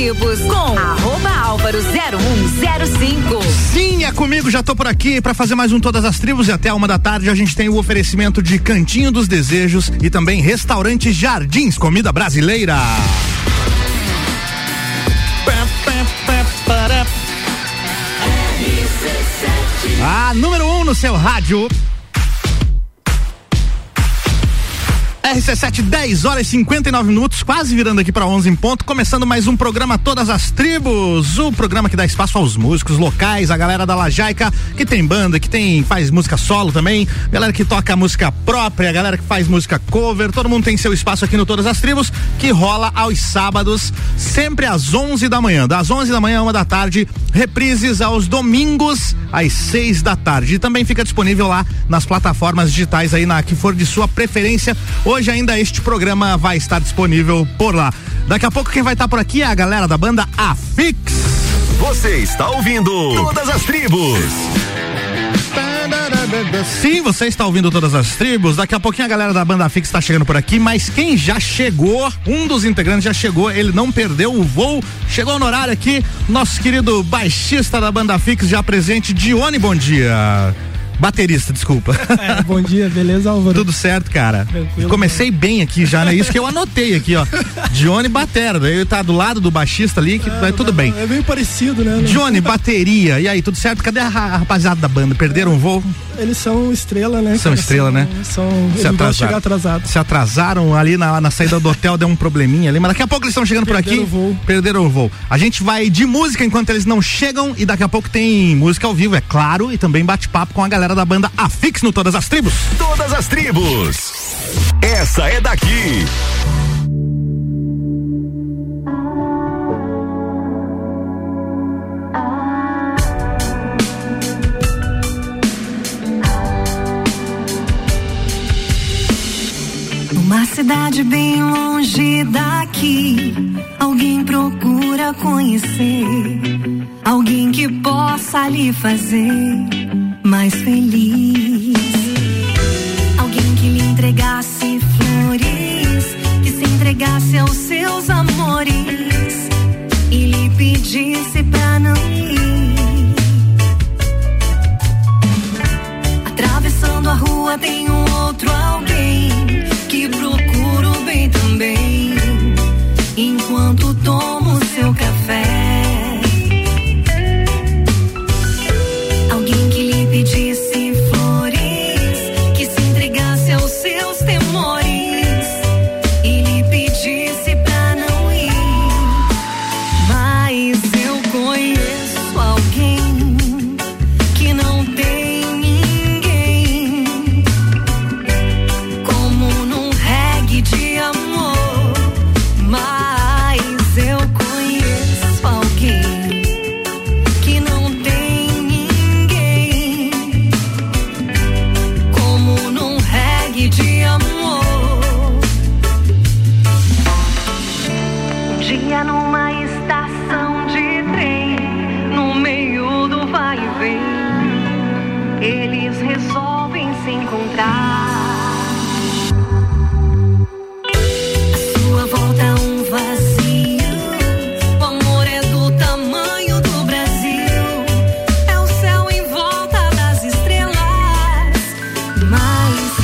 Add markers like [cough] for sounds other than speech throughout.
Tribos com arroba álvaro 0105. Sim, é comigo, já tô por aqui para fazer mais um Todas as Tribos e até uma da tarde a gente tem o oferecimento de Cantinho dos Desejos e também Restaurante Jardins, comida brasileira. A número 1 um no seu rádio. RC7, 10 horas e 59 minutos, quase virando aqui para 11 em ponto, começando mais um programa Todas as Tribos, o programa que dá espaço aos músicos locais, a galera da Lajaica, que tem banda, que tem faz música solo também, galera que toca música própria, galera que faz música cover, todo mundo tem seu espaço aqui no Todas as Tribos, que rola aos sábados, sempre às 11 da manhã, das 11 da manhã a uma da tarde, reprises aos domingos às 6 da tarde. E também fica disponível lá nas plataformas digitais aí na que for de sua preferência. Hoje ainda este programa vai estar disponível por lá. Daqui a pouco quem vai estar por aqui é a galera da banda Afix. Você está ouvindo Todas as Tribos. Sim, você está ouvindo todas as tribos. Daqui a pouquinho a galera da banda Fix está chegando por aqui, mas quem já chegou, um dos integrantes já chegou, ele não perdeu o voo, chegou no horário aqui, nosso querido baixista da banda Fix já presente, Dione, bom dia. Baterista, desculpa. É, bom dia, beleza, Álvaro? Tudo certo, cara. Tranquilo. Comecei bem aqui já, né? Isso que eu anotei aqui, ó. Johnny Batera. Daí tá do lado do baixista ali, que é, vai tudo bem. É meio parecido, né? Johnny, [laughs] bateria. E aí, tudo certo? Cadê a rapaziada da banda? Perderam o voo? Eles são estrela, né? São cara? estrela, são, né? São. Se atrasaram. chegar atrasado. Se atrasaram ali na, na saída do hotel, deu um probleminha ali. Mas daqui a pouco eles estão chegando Perderam por aqui. O voo. Perderam o voo. A gente vai de música enquanto eles não chegam e daqui a pouco tem música ao vivo, é claro, e também bate-papo com a galera da banda Afix no Todas as Tribos. Todas as Tribos. Essa é daqui. Uma cidade bem longe daqui, alguém procura conhecer, alguém que possa lhe fazer mais feliz. Alguém que lhe entregasse flores, que se entregasse aos seus amores e lhe pedisse pra não ir. Atravessando a rua tem um outro alguém que procura o bem também. Enquanto tomo Mas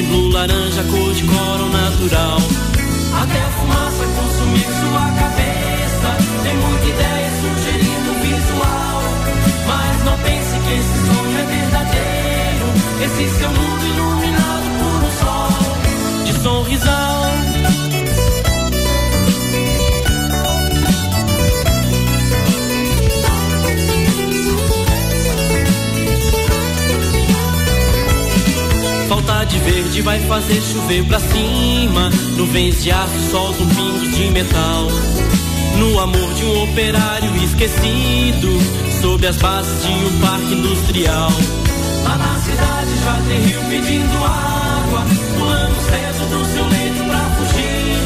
Green blue, laranja, cor de coral natural. Até a fumaça consumir sua cabeça. Tem muita ideia sugerindo visual. Mas não pense que esse sonho é verdadeiro. Esse seu mundo iluminado por um sol. De Falta de verde vai fazer chover pra cima. Nuvens de aço soltam pingos de metal. No amor de um operário esquecido. Sob as bases de um parque industrial. Lá na cidade já tem rio pedindo água. Pulando cedo do seu leito pra fugir.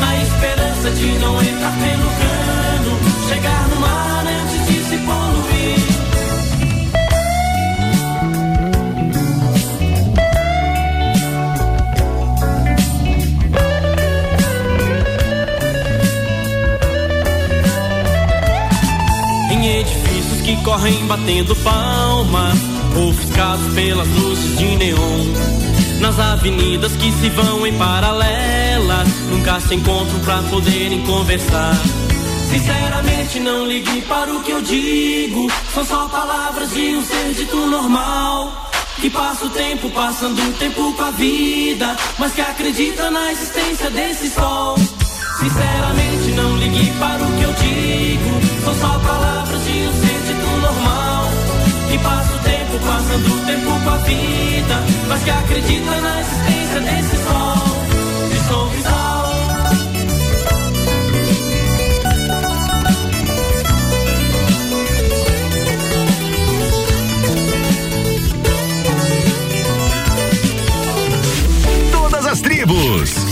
Na esperança de não entrar pelo cano. Chegar correm batendo palmas, ofuscados pelas luzes de neon. Nas avenidas que se vão em paralelas, nunca se encontram pra poderem conversar. Sinceramente, não ligue para o que eu digo. São só palavras de um ser dito normal. Que passa o tempo, passando o tempo com a vida. Mas que acredita na existência desse sol. Sinceramente, não ligue para o que eu digo. São só palavras Que passa o tempo, passando o tempo com a vida. Mas que acredita na existência desse sol. De sorrisal. Todas as tribos.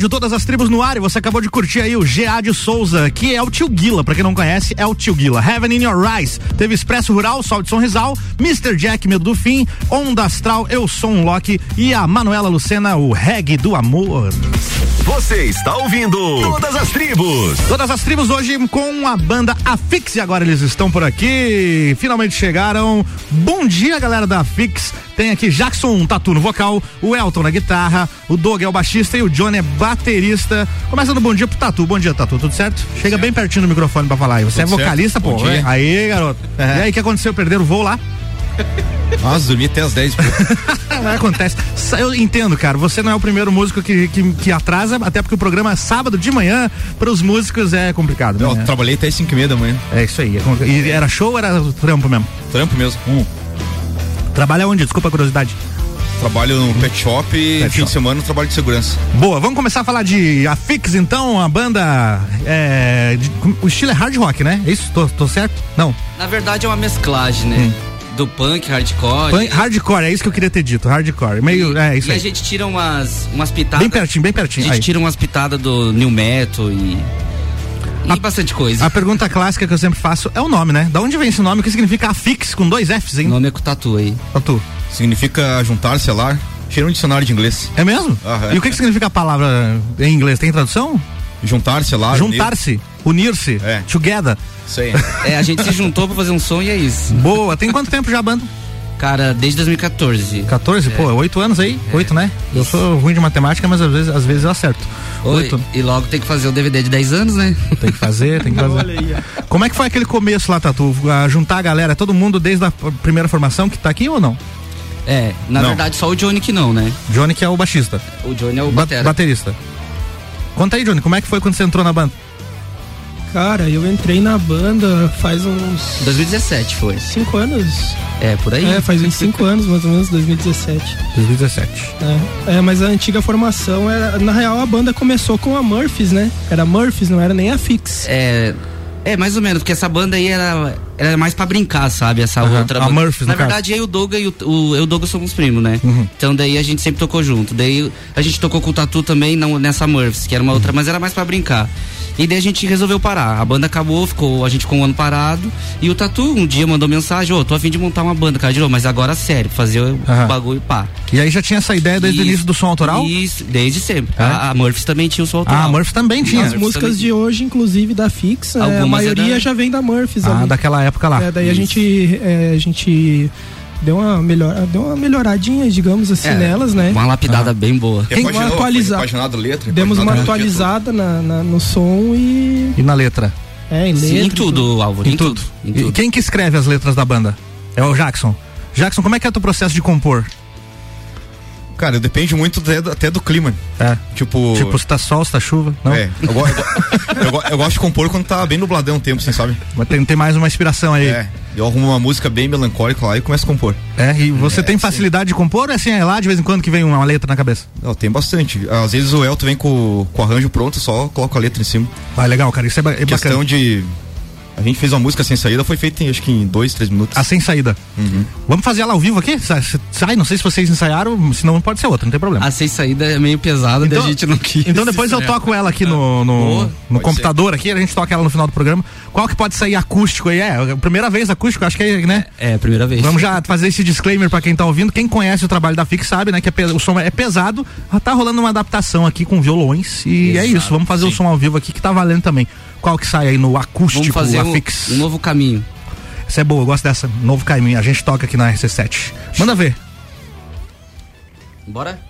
Rádio, todas as tribos no ar, e você acabou de curtir aí o Geadio Souza, que é o tio Guila, pra quem não conhece, é o tio Guila. Heaven in Your Eyes, teve Expresso Rural, Sol de São Rizal, Mr. Jack, Medo do Fim, Onda Astral, Eu Sou um Loki e a Manuela Lucena, o Reggae do Amor. Você está ouvindo Todas as Tribos. Todas as tribos hoje com a banda Afix e agora eles estão por aqui. Finalmente chegaram. Bom dia, galera da Afix. Tem aqui Jackson Tatu no vocal, o Elton na guitarra, o Doug é o baixista e o Johnny é baterista. Começando bom dia pro Tatu. Bom dia, Tatu. Tudo certo? Chega bem pertinho do microfone pra falar aí. Você Tudo é vocalista, certo. pô. Aí, garoto. E aí, o que aconteceu? Perderam o voo lá? [laughs] Nossa, dormi até as 10. Mas [laughs] acontece. Eu entendo, cara. Você não é o primeiro músico que, que, que atrasa, até porque o programa é sábado de manhã. Para os músicos é complicado. Eu né? trabalhei até 5 e meia da manhã. É isso aí. é E era show ou era trampo mesmo? Trampo mesmo. Trabalha onde? Desculpa a curiosidade. Trabalho no pet shop e Pet fim shop. de semana trabalho de segurança. Boa, vamos começar a falar de Afix então, a banda. É, de- o estilo é hard rock, né? É isso? Tô, tô certo? Não. Na verdade é uma mesclagem, né? Do punk, hardcore. Punk- hardcore, é isso que eu queria ter dito. Hardcore. Meio. É isso e a aí. gente tira umas, umas pitadas. Bem pertinho, bem A pertinho. gente Aí. tira umas pitadas do new metal e. E bastante coisa. A pergunta clássica que eu sempre faço é o nome, né? Da onde vem esse nome? O que significa Afix com dois Fs, hein? O nome é com tatu aí. Tatu. Significa juntar, selar. Cheira um dicionário de inglês. É mesmo? Aham. E o que, que significa a palavra em inglês? Tem tradução? Juntar, selar. Juntar-se, unir-se, É. together. Isso aí. É, a gente se juntou pra fazer um som e é isso. Boa. Tem quanto tempo já a banda? Cara, desde 2014. 14? Pô, oito anos aí? Oito, né? Eu sou ruim de matemática, mas às vezes, às vezes eu acerto. Oi, Oito. e logo tem que fazer o DVD de 10 anos, né? Tem que fazer, tem que [laughs] fazer. Aí. Como é que foi aquele começo lá, Tatu? A juntar a galera, todo mundo desde a primeira formação que tá aqui ou não? É, na Não. verdade só o Johnny que não, né? Johnny que é o baixista. O Johnny é o Ba- baterista. Conta aí, Johnny, como é que foi quando você entrou na banda? Cara, eu entrei na banda faz uns 2017 foi. cinco anos. É, por aí. É, faz uns cinco anos, mais ou menos, 2017. 2017. É, é, mas a antiga formação era. Na real, a banda começou com a Murphys, né? Era Murphys, não era nem a Fix. É. É, mais ou menos, porque essa banda aí era, era mais pra brincar, sabe? Essa Aham, outra a banda. Murphys, Na no caso. verdade, eu e o Doga e o, o, eu e o Doga somos primos, né? Uhum. Então daí a gente sempre tocou junto. Daí a gente tocou com o Tatu também não, nessa Murphys, que era uma outra, mas era mais pra brincar. E daí a gente resolveu parar. A banda acabou, ficou, a gente ficou um ano parado. E o Tatu um dia mandou mensagem, ô, tô a fim de montar uma banda, cara, de novo, mas agora sério, fazer o bagulho pá. E aí já tinha essa ideia desde o início do som autoral? Isso, desde sempre. É? A, a Murphys também tinha o som autoral. Ah, a Murphy também tinha. As músicas de hoje, inclusive da Fix, é, a Algumas maioria é da- já vem da Murphys. Ah, ali. daquela época lá. É, daí a Isso. gente, é, a gente deu uma, melhor, deu uma melhoradinha, digamos assim, É, nelas, né? Uma lapidada bem boa. Repaginou, uma atualiza- foi repaginado a letra. Demos uma atualizada na, na- no som e. E na letra? É, em Sim, letra. em e tudo, Álvaro. Em, tudo. Em E tudo. quem que escreve as letras da banda? É o Jackson. Jackson, como é que é o teu processo de compor? Cara, depende muito até do, até do clima. É. Tipo. Tipo, se tá sol, se tá chuva. Não? É, eu, go- eu go- eu go- eu gosto de compor quando tá bem nubladão o tempo, assim, sabe? Mas tem, tem mais uma inspiração aí. É. Eu arrumo uma música bem melancólica lá e começo a compor. É, e você É, tem sim. facilidade de compor ou é assim, é lá de vez em quando que vem uma letra na cabeça? Não, tem bastante. Às vezes o Elton vem com, com o arranjo pronto, só coloco a letra em cima. Ah, legal, cara, isso é, ba- é Questão bacana. de. A gente fez uma música sem saída, foi feita em, acho que em dois, três minutos. A sem saída. Uhum. Vamos fazer ela ao vivo aqui? Sa- Sai, não sei se vocês ensaiaram, senão pode ser outra, não tem problema. A sem saída é meio pesada, daí a gente não quis. Então depois eu toco ela aqui no, no, Boa, no pode computador aqui, a gente toca ela no final do programa. Qual que pode sair acústico aí? É, a primeira vez acústico, acho que é, né? É, primeira vez. Vamos já fazer esse disclaimer pra quem tá ouvindo. Quem conhece o trabalho da Fix sabe, né? Que é o som é pesado. Tá rolando uma adaptação aqui com violões. E é Exato, isso. Vamos fazer o sim. som ao vivo aqui que tá valendo também. Qual que sai aí no acústico, Vamos fazer a um, um novo caminho. Essa é boa, eu gosto dessa. Novo caminho. A gente toca aqui na RC7. Manda ver. Bora?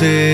Quero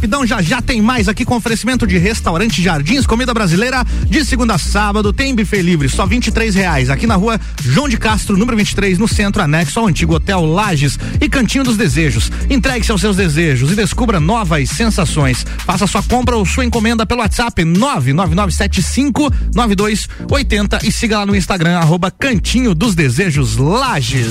rapidão, já já tem mais aqui com oferecimento de restaurante Jardins, comida brasileira, de segunda a sábado, tem buffet livre, só 23 reais, aqui na rua João de Castro, número 23, no centro, anexo ao antigo Hotel Lages e Cantinho dos Desejos. Entregue-se aos seus desejos e descubra novas sensações. Faça sua compra ou sua encomenda pelo WhatsApp 99975 9280 e siga lá no Instagram, arroba Cantinho dos Desejos Lages.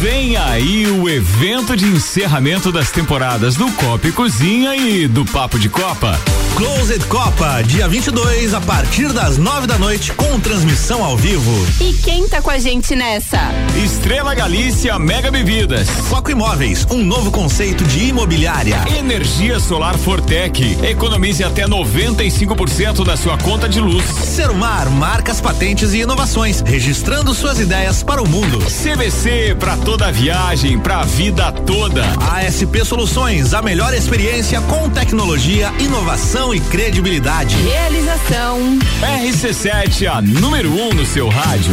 Vem aí o evento de encerramento das temporadas do Copa e Cozinha e do Papo de Copa. Closed Copa, dia 22, a partir das 9 da noite, com transmissão ao vivo. E quem tá com a gente nessa? Estrela Galícia Mega Bebidas. Foco Imóveis, um novo conceito de imobiliária. Energia Solar Fortec. Economize até 95% da sua conta de luz. Serumar, marcas, patentes e inovações, registrando suas ideias para o mundo. CVC para toda viagem, pra vida toda. ASP Soluções, a melhor experiência com tecnologia, inovação e credibilidade. Realização. RC7, a número 1 um no seu rádio.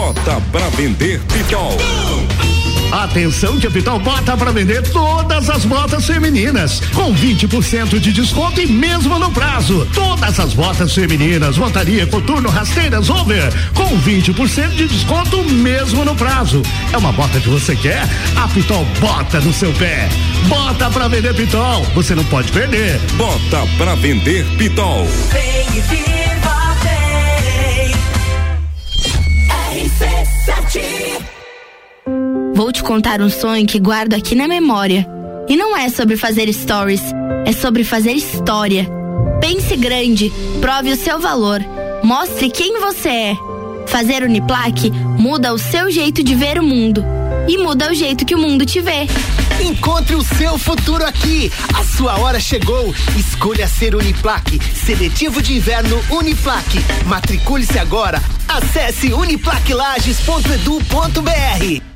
Bota pra vender Pitol. Atenção que a Pitol bota para vender todas as botas femininas com 20% de desconto e mesmo no prazo. Todas as botas femininas, montaria, coturno, rasteiras, over com 20% de desconto mesmo no prazo. É uma bota que você quer? A Pitol bota no seu pé. Bota para vender Pitol. Você não pode perder. Bota pra vender Pitol. Vem e Vou te contar um sonho que guardo aqui na memória. E não é sobre fazer stories, é sobre fazer história. Pense grande, prove o seu valor, mostre quem você é. Fazer Uniplaque muda o seu jeito de ver o mundo e muda o jeito que o mundo te vê. Encontre o seu futuro aqui. A sua hora chegou. Escolha ser Uniplaque. Seletivo de inverno Uniplaque. Matricule-se agora. Acesse uniplaquilages.edu.br.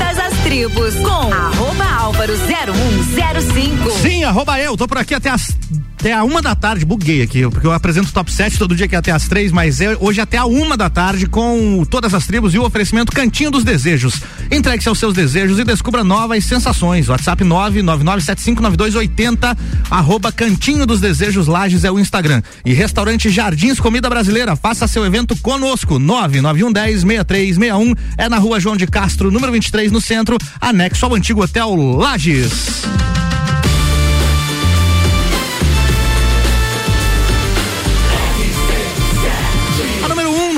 Todas as tribos com arroba álvaro 0105. Sim, arroba eu, tô por aqui até as até a uma da tarde, buguei aqui, porque eu apresento o top 7 todo dia que é até as três, mas é hoje até a uma da tarde com todas as tribos e o oferecimento Cantinho dos Desejos. Entregue-se aos seus desejos e descubra novas sensações. WhatsApp 999759280, arroba Cantinho dos Desejos Lages é o Instagram. E restaurante Jardins Comida Brasileira, faça seu evento conosco, 991106361, é na rua João de Castro, número 23, no centro, anexo ao antigo Hotel Lages.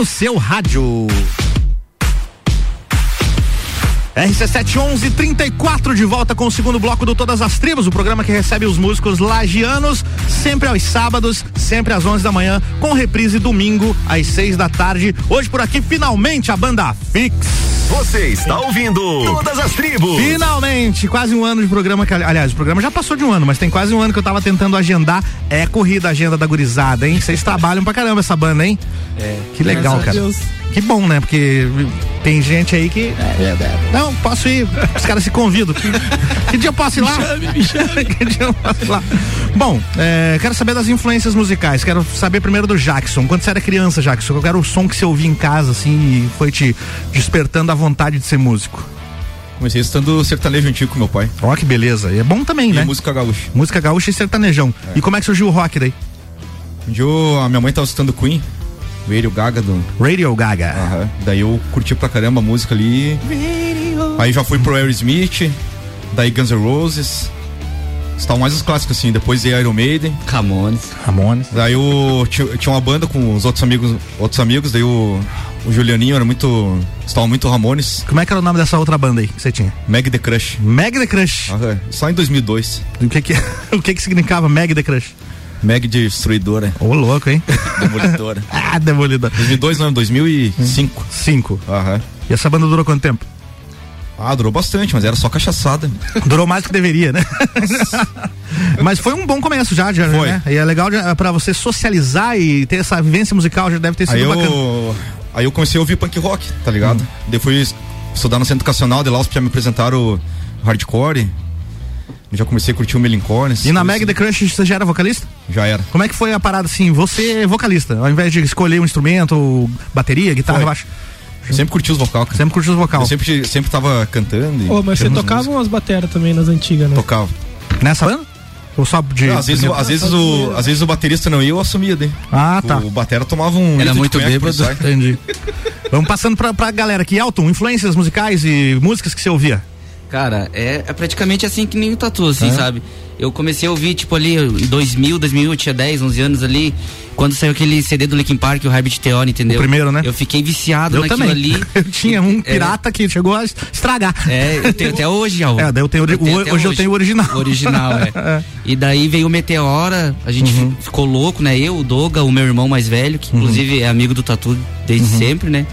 No seu rádio. RC711 34 de volta com o segundo bloco do Todas as Tribos, o programa que recebe os músicos lagianos, sempre aos sábados, sempre às 11 da manhã, com reprise domingo às 6 da tarde. Hoje por aqui, finalmente, a banda Fix. Você está ouvindo Todas as Tribos. Finalmente, quase um ano de programa. Que, aliás, o programa já passou de um ano, mas tem quase um ano que eu tava tentando agendar. É corrida a agenda da gurizada, hein? Vocês trabalham pra caramba essa banda, hein? É. Que legal, Graças a cara. Deus. Que bom, né? Porque tem gente aí que. é, é, não, posso ir. Os caras se convidam. [laughs] Que, dia eu posso ir lá? [laughs] que dia eu posso ir lá? Bom, é, quero saber das influências musicais. Quero saber primeiro do Jackson. Quando você era criança, Jackson, eu quero o som que você ouvia em casa, assim, e foi te despertando a vontade de ser músico. Comecei estando sertanejo antigo com meu pai. Ó, que beleza. E é bom também, E né? música gaúcha. Música gaúcha e sertanejão. E como é que surgiu o rock daí? Um dia a minha mãe tava escutando Queen, Radio Gaga do. Radio Gaga. Aham. Daí eu curti pra caramba a música ali. Aí já fui pro Aerosmith, daí Guns N' Roses. Estavam mais os clássicos assim, depois de Iron Maiden. Ramones. Ramones. Daí eu tinha, uma banda com os outros amigos, outros amigos, daí o, o Julianinho era muito. Estava muito Ramones. Como é que era o nome dessa outra banda aí que você tinha? Meg The Crush. Meg The Crush. Aham, Só em 2002. O que que, [laughs] o que que significava Meg The Crush? Meg Destruidora. Ô, louco, hein? [laughs] Demolidora. [laughs] ah, demolida. 2002 não, 2005. Cinco. Aham. E essa banda durou quanto tempo? Ah, durou bastante, mas era só cachaçada. Durou mais do que deveria, né? [laughs] Mas foi um bom começo já, já Foi. né? E é legal pra você socializar e ter essa vivência musical, já deve ter sido Aí bacana. eu, aí eu comecei a ouvir punk rock, tá ligado? Hum. Daí fui estudar no centro educacional, de lá os já me apresentaram o hardcore. Já comecei a curtir o Melancholy. E na Meg The Crush você já era vocalista? Já era. Como é que foi a parada assim? Você é vocalista, ao invés de escolher um instrumento, bateria, guitarra, Foi. baixo. Eu sempre curti os vocal, cara. Sempre curti os vocal. Eu sempre, sempre tava cantando. e Ô, mas você tocava umas bateras também nas antigas, né? Tocava. Nessa banda? Ou só de. Não, às, vezes, o- às, vezes o, às vezes o baterista não ia, eu assumia daí. Ah, tá. O batera tomava um. Era muito bêbado. Entendi. Vamos passando pra, pra galera aqui. Elton, influências musicais e músicas que você ouvia? Cara, é, é praticamente assim que nem o Tatu, assim, É? sabe? Eu comecei a ouvir, tipo, ali em 2000, 2000, eu tinha 10, 11 anos ali, quando saiu aquele CD do Linkin Park, o Herbert Theory, entendeu? O primeiro, né? Eu fiquei viciado Eu naquilo também. ali. [laughs] Eu tinha um É. pirata que chegou a estragar. É, eu tenho até hoje, Al. É, daí eu tenho, ori- tenho o- até hoje, eu tenho o original. O original, [laughs] é. E daí veio o Meteora, a gente Uhum. fi- ficou louco, né? Eu, o Doga, o meu irmão mais velho, que inclusive é amigo do Tatu desde Uhum. sempre, né?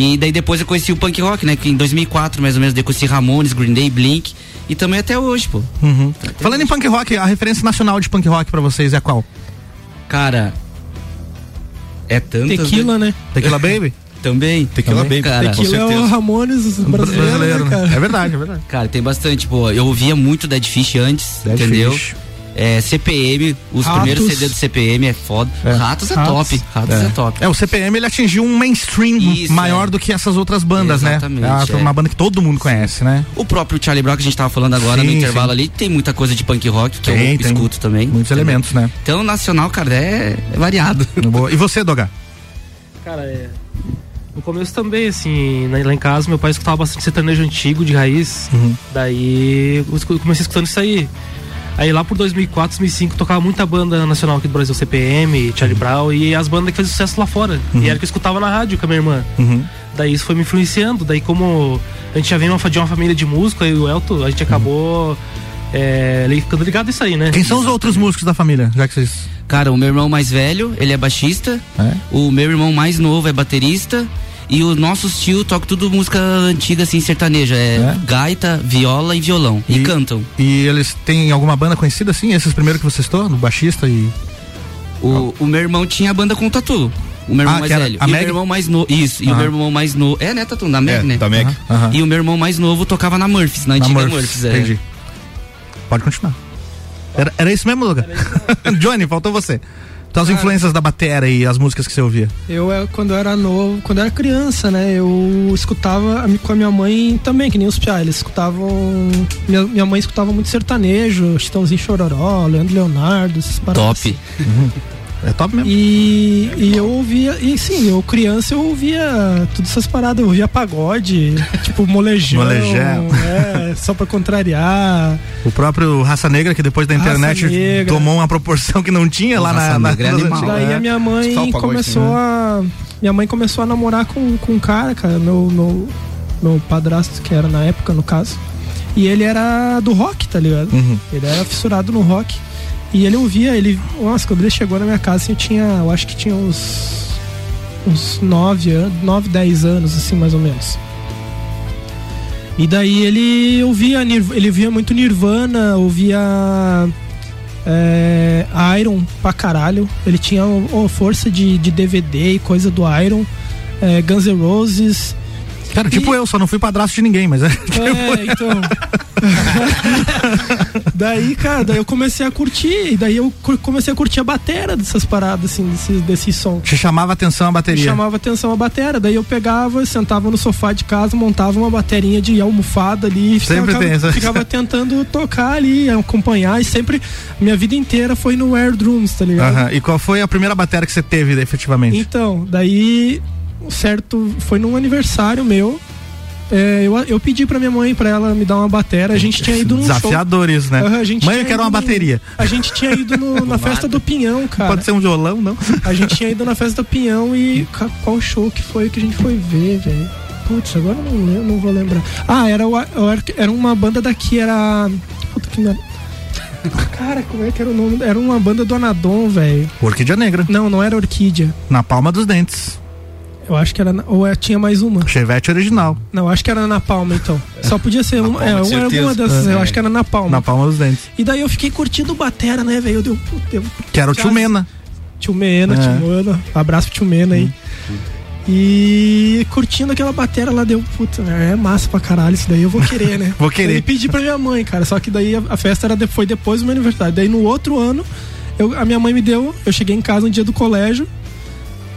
E daí depois eu conheci o punk rock, né? Que em 2004, mais ou menos, eu conheci Ramones, Green Day, Blink. E também até hoje, pô. Uhum. Falando em punk rock, a referência nacional de punk rock pra vocês é qual? Cara. É tanto. Tequila, né? Tequila [laughs] Baby? Também. Tequila também, Baby, cara. Tequila é o Ramones brasileiro, né, cara? É verdade, é verdade. Cara, tem bastante, pô. Eu ouvia muito Dead Fish antes, Dead entendeu? Fish. É, CPM, os Ratos. primeiros CD do CPM é foda. Ratos é Ratos. top. Ratos é, top. É, o CPM ele atingiu um mainstream Isso, maior é. do que essas outras bandas, Exatamente, né? É é. uma banda que todo mundo conhece, né? O próprio Charlie Brown que a gente tava falando agora Sim, no intervalo sim. ali, tem muita coisa de punk rock que Tem, eu tem. escuto também. Muitos entendeu? elementos, né? Então, nacional, cara, é, é variado. [laughs] Boa. E você, Doga? Cara, é. No começo também, assim, lá em casa, meu pai escutava bastante sertanejo antigo, de raiz. Uhum. Daí eu comecei escutando isso aí. Aí lá por 2004, 2005, tocava muita banda nacional aqui do Brasil, CPM, Charlie Uhum. Brown, e as bandas que faziam sucesso lá fora. E era o que eu escutava na rádio com a minha irmã. Uhum. Daí isso foi me influenciando. Daí, como a gente já vem uma, de uma família de músico, aí o Elton, a gente acabou é, ficando ligado nisso aí, né? Quem são os outros músicos da família? Já que vocês. Cara, o meu irmão mais velho, ele é baixista. É? O meu irmão mais novo é baterista. E os nossos tio tocam tudo música antiga, assim, sertaneja. É, gaita, viola e violão. E, cantam. E eles têm alguma banda conhecida assim? Esses primeiros que você citou? Do baixista e. O, o meu irmão tinha banda com o Tatu. O meu irmão Ah, mais velho. a E o Meg? meu irmão mais novo. Isso, e o Aham. meu irmão mais novo. É, né, Tatu? Da Meg, É, né? da Meg. Aham, aham. E o meu irmão mais novo tocava na Murphys, na, antiga Murphys, Murphys. é. Entendi. Pode continuar. Era, era isso mesmo, Luca? [laughs] Johnny, faltou você. Tuas influências da bateria e as músicas que você ouvia. Eu, eh, quando eu era novo, quando eu era criança, né? Eu escutava com a minha mãe também, que nem os piá. Eles escutavam. Minha, minha mãe escutava muito sertanejo, Chitãozinho Chororó, Leandro Leonardo, paradas. Top. [laughs] É top mesmo. E, e eu ouvia, e sim, eu criança eu ouvia todas essas paradas, eu ouvia pagode, [laughs] tipo molejão, Molejão. é, só pra contrariar. O próprio Raça Negra, que depois da Raça internet tomou uma proporção que não tinha lá na, na, Negra é nas animal. Daí a minha mãe Escutar o pagode, começou sim, né? a. Minha mãe começou a namorar com, com um cara, cara, meu, meu, meu padrasto, que era na época, no caso. E ele era do rock, tá ligado? Uhum. Ele era fissurado no rock. E ele ouvia, ele. Nossa, quando ele chegou na minha casa, assim, eu tinha. Eu acho que tinha uns. Uns 9 anos, 9, 10 anos, assim, mais ou menos. E daí ele ouvia, ele via muito Nirvana, ouvia é, Iron pra caralho. Ele tinha o- o força de, de DVD e coisa do Iron, é, Guns N' Roses. Cara, tipo eu, só não fui padrasto de ninguém, mas é. [laughs] É, então. [laughs] daí, cara, daí eu comecei a curtir, e daí eu comecei a curtir a batera dessas paradas, assim, desse, desse som. Te chamava atenção a Me bateria. chamava atenção a batera, daí eu pegava, sentava no sofá de casa, montava uma baterinha de almofada ali, Sempre ficava, tem essa- ficava [laughs] tentando tocar ali, acompanhar, e sempre, minha vida inteira foi no Air Drums, tá ligado? Aham. E qual foi a primeira bateria que você teve, efetivamente? Então, daí, certo, foi num aniversário meu. é, eu, eu pedi pra minha mãe pra ela me dar uma batera. A gente tinha ido num Desafiador show. isso, né? Aham, a gente Mãe, eu quero uma bateria. A gente tinha ido no- [laughs] na festa do Pinhão, cara. Pode ser um violão, não? A gente tinha ido na festa do Pinhão e qual show que foi que a gente foi ver, velho? Putz, agora eu não, lembro, não vou lembrar. Ah, era, o- era, era uma banda daqui, era. Puta que merda. [laughs] Cara, como é que era o nome? Era uma banda do Anadon, velho. Orquídea Negra. Não, não era Orquídea. Na palma dos dentes. Eu acho que era. na- Ou é- tinha mais uma. Chevette original. Não, acho que era na palma então. Só podia ser uma. É, uma, certeza. uma dessas, eu É. acho que era na palma. Na palma dos dentes. E daí eu fiquei curtindo batera, né, velho? Eu deu. deu Que era o tio Mena. Tio Mena, É. tio Mena. Abraço pro tio Mena aí. E curtindo aquela batera lá, deu, puta, é massa pra caralho isso daí, eu vou querer, né? [laughs] Vou querer. Daí pedi pra minha mãe, cara, só que daí a, a festa era de- foi depois do meu aniversário. Daí no outro ano, eu- a minha mãe me deu, eu cheguei em casa no dia do colégio,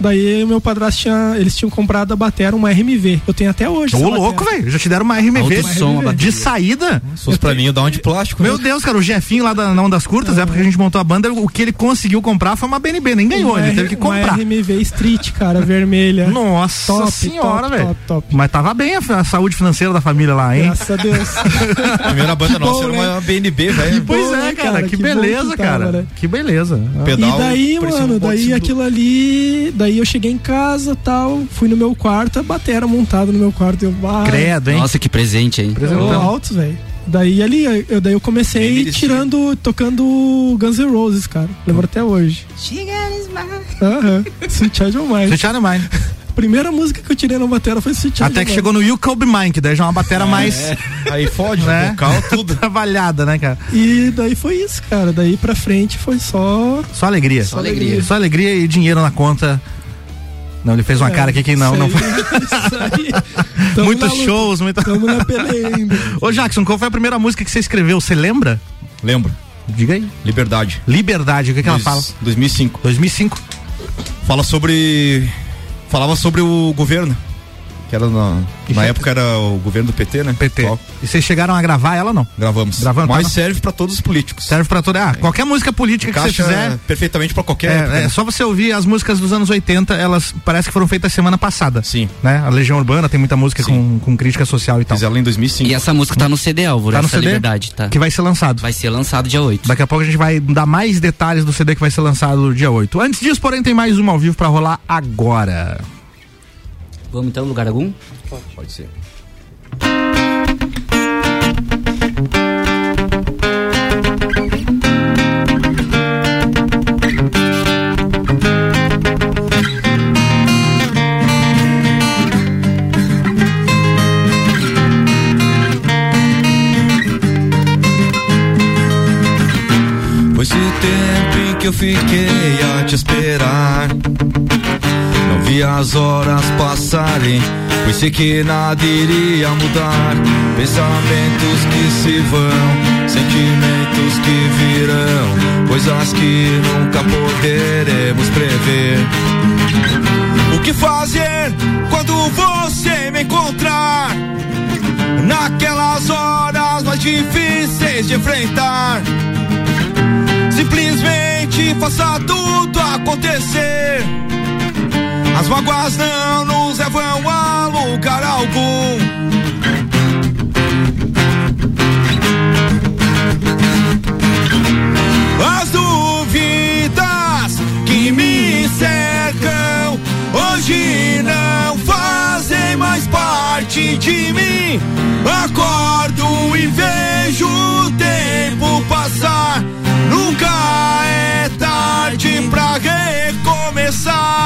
daí o meu padrasto tinha, eles tinham comprado a batera, uma RMV. Eu tenho até hoje. Ô, louco, velho. Já te deram uma RMV. Alto som, de saída. Se fosse pra mim, eu dar uma de plástico. Meu né? Deus, cara, o Jefinho lá da Não das Curtas, é porque a gente montou a banda, o que ele conseguiu comprar foi uma BNB, nem ganhou, Uma ele teve que comprar. Uma RMV Street, cara, vermelha. Nossa Top, senhora, velho. top, top. Mas tava bem a, a saúde financeira da família lá, hein? Graças a Deus. [laughs] A primeira banda nossa bom, era uma BNB, velho. Pois bom, é, né, cara, que, beleza, que tava, cara. né? Que beleza. Pedal, e daí, mano, daí aquilo ali. Daí eu cheguei em casa tal, fui no meu quarto, a batera montada no meu quarto. Eu, ah, Credo, hein? Nossa, que presente, hein? eu altos, velho. Daí ali, eu, daí eu comecei tirando, tocando Guns N' Roses, cara. Lembro até hoje. Aham. Sweet Child of Mine. Sweet Child of Mine. [laughs] Primeira música que eu tirei na batera foi Sweet Child Até que chegou no You Cold Be Mine, que daí já é uma batera mais. [laughs] Aí fode, né? vocal, tudo. [laughs] Trabalhada, né, cara? E daí foi isso, cara. Daí pra frente foi só. Só alegria. Só alegria. Só alegria e dinheiro na conta. Não, ele fez uma É, cara aqui que não, não foi. isso [laughs] Muitos shows, muita... Tamo na peleia ainda. [laughs] Ô Jackson, qual foi a primeira música que você escreveu? Você lembra? Lembro. Diga aí. Liberdade. Liberdade, o que, que ela fala? 2005. 2005. Fala sobre. Falava sobre o governo. Que era na, na época era o governo do PT, né? PT. Ó, E vocês chegaram a gravar ela não? Gravamos. Gravando, Mas tá? serve pra todos os políticos. Serve pra toda. Ah, qualquer música política que você fizer. perfeitamente pra qualquer época. É, é né? só você ouvir as músicas dos anos 80, elas parece que foram feitas semana passada. Sim. Né? A Legião Urbana tem muita música com, com crítica social e tal. Fiz ela em 2005. E essa música tá no CD, Álvaro, Tá no CD? liberdade, tá? Que vai ser lançado. Vai ser lançado dia 8. Daqui a pouco a gente vai dar mais detalhes do CD que vai ser lançado dia 8. Antes disso, porém, tem mais uma ao vivo pra rolar agora. Vamos então, lugar algum? Pode ser. Que eu fiquei a te esperar. Não vi as horas passarem Pensei que nada iria mudar. Pensamentos que se vão, sentimentos que virão, coisas que nunca poderemos prever. O que fazer quando você me encontrar? Naquelas horas mais difíceis de enfrentar. Simplesmente faça tudo acontecer. As mágoas não nos levam a lugar algum. As dúvidas que me cercam hoje não fazem mais parte de mim. Acordo e vejo o tempo passar. Nunca é tarde pra recomeçar.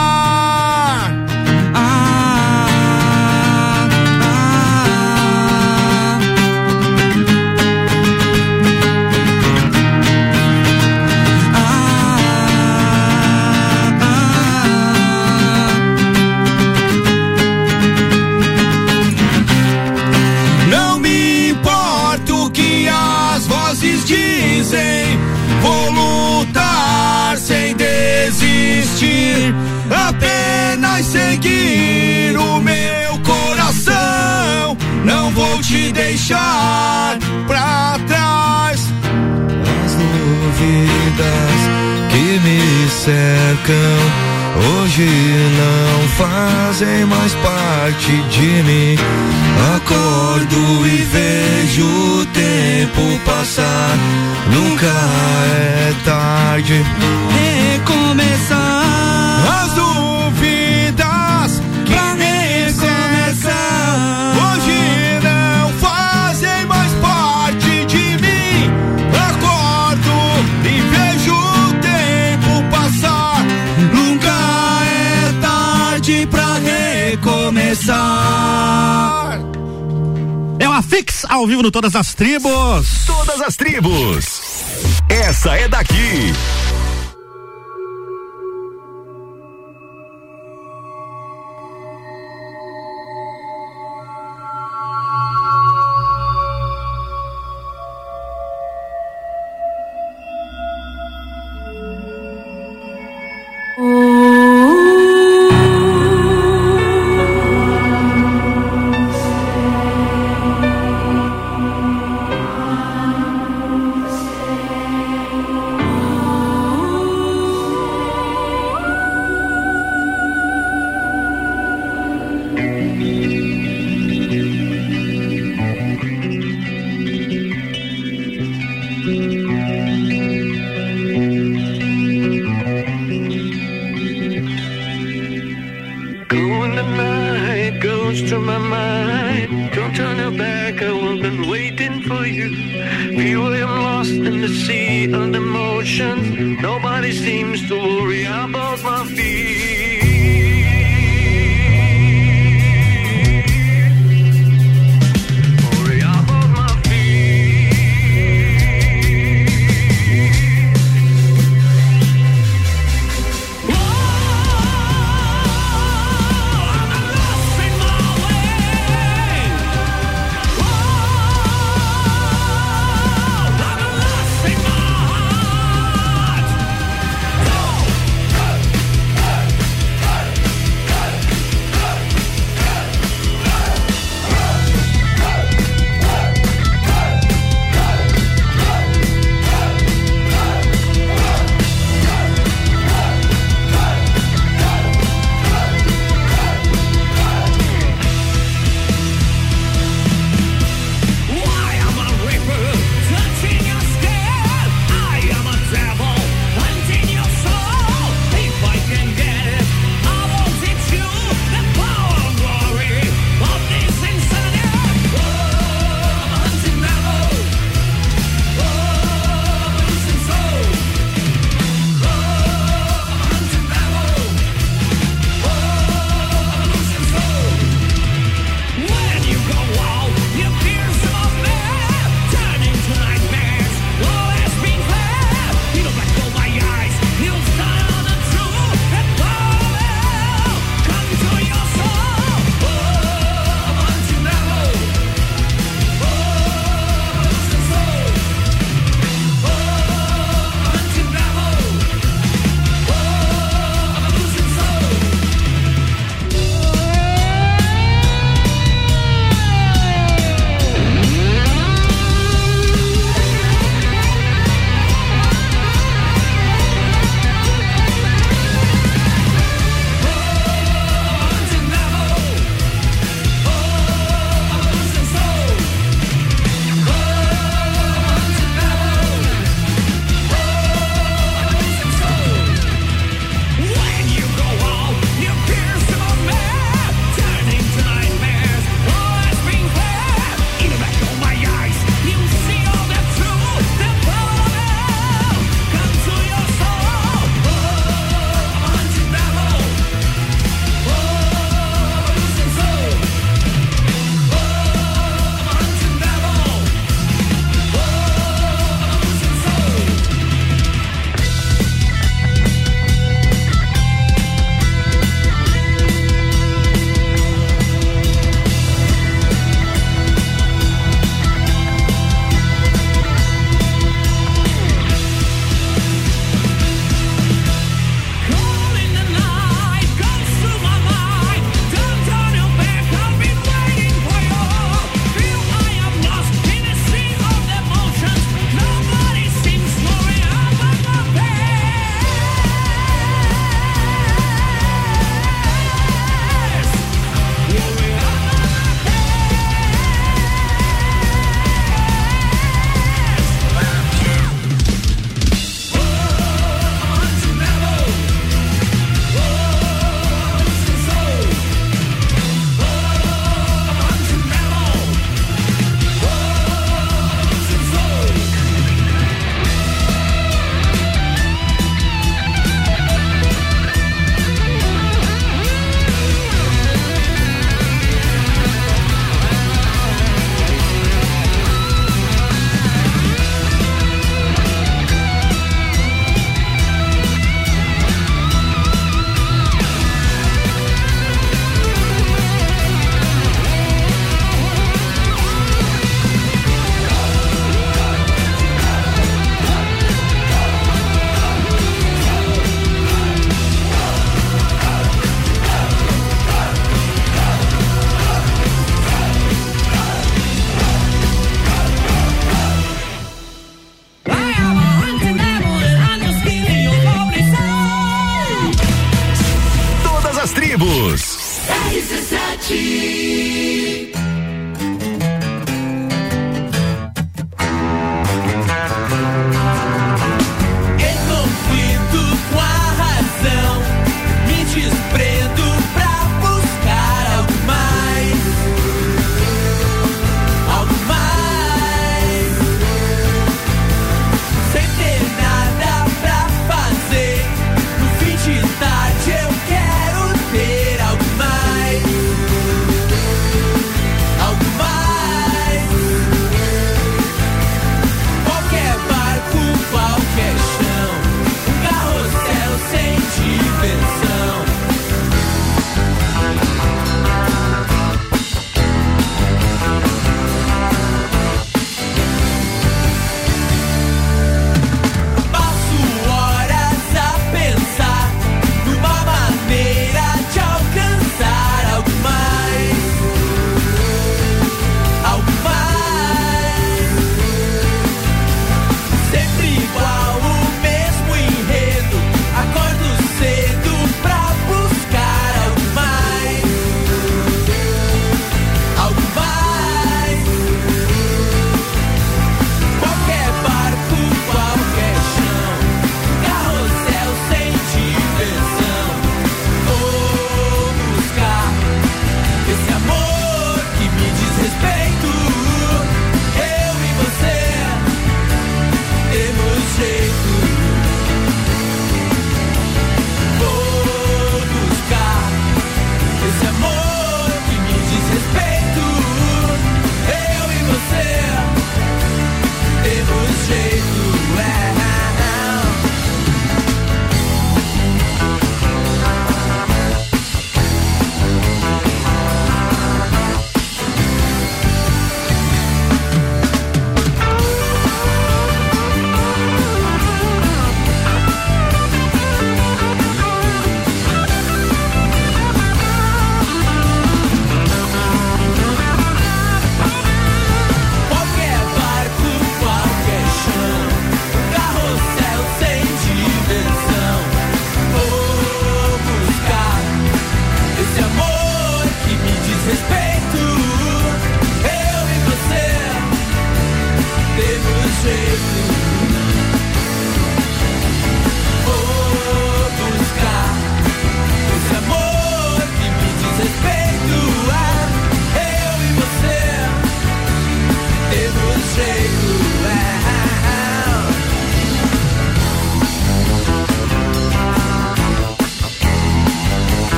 Te deixar pra trás. As dúvidas que me cercam hoje não fazem mais parte de mim. Acordo e vejo o tempo passar. Nunca é tarde. Recomeçar. Fix ao vivo no Todas as Tribos. Todas as tribos. Essa é daqui.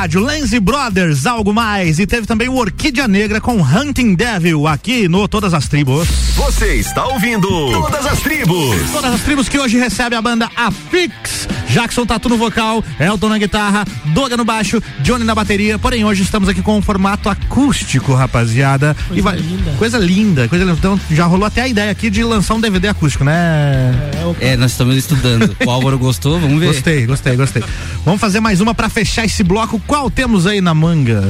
Rádio, Brothers, algo mais. E teve também o Orquídea Negra com Hunting Devil aqui no Todas as Tribos. Você está ouvindo Todas as Tribos. Todas as tribos que hoje recebe a banda Afix. Jackson Tatu no vocal, Elton na guitarra, Doga no baixo, Johnny na bateria. Porém, hoje estamos aqui com um formato acústico, rapaziada. Coisa e vai- linda. Coisa linda, coisa linda. Então já rolou até a ideia aqui de lançar um DVD acústico, né? É, nós estamos estudando. O Álvaro gostou, vamos ver. Gostei, gostei, gostei. Vamos fazer mais uma pra fechar esse bloco. Qual temos aí na manga?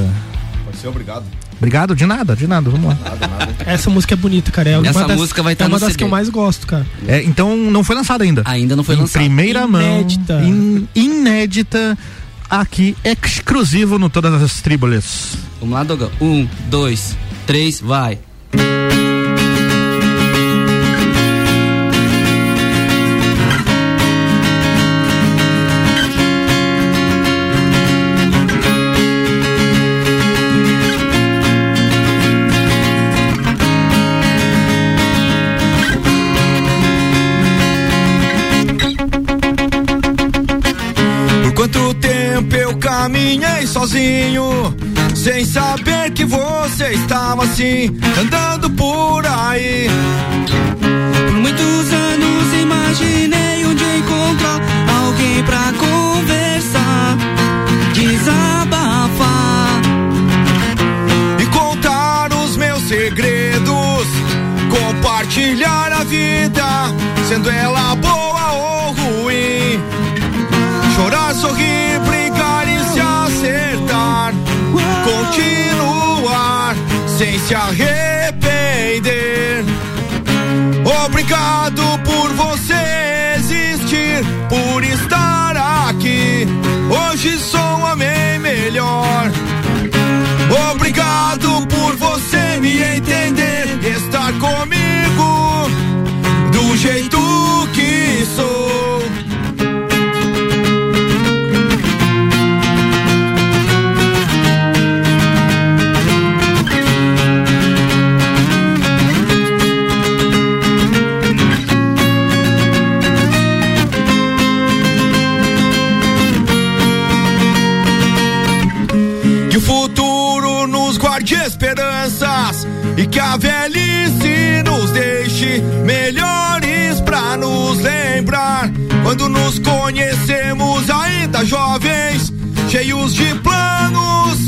Pode ser, obrigado. Obrigado, de nada, de nada, vamos lá. Essa música é bonita, cara. É uma Essa das- música vai É estar uma no das CD. que eu mais gosto, cara. É, então não foi lançado ainda. Ainda não foi em lançado. primeira Inédita. mão. in- inédita. Aqui, exclusivo no Todas as Tríboles. Vamos lá, Dogão. Um, dois, três, vai. Sozinho, sem saber que você estava assim, andando por aí. Por muitos anos imaginei onde encontrar alguém pra conversar, desabafar. E contar os meus segredos, compartilhar a vida, sendo ela boa sem se arrepender. Obrigado por você existir, por estar aqui. Hoje sou um homem melhor. Obrigado por você me entender, estar comigo do jeito que sou. Quando nos conhecemos ainda jovens, cheios de planos,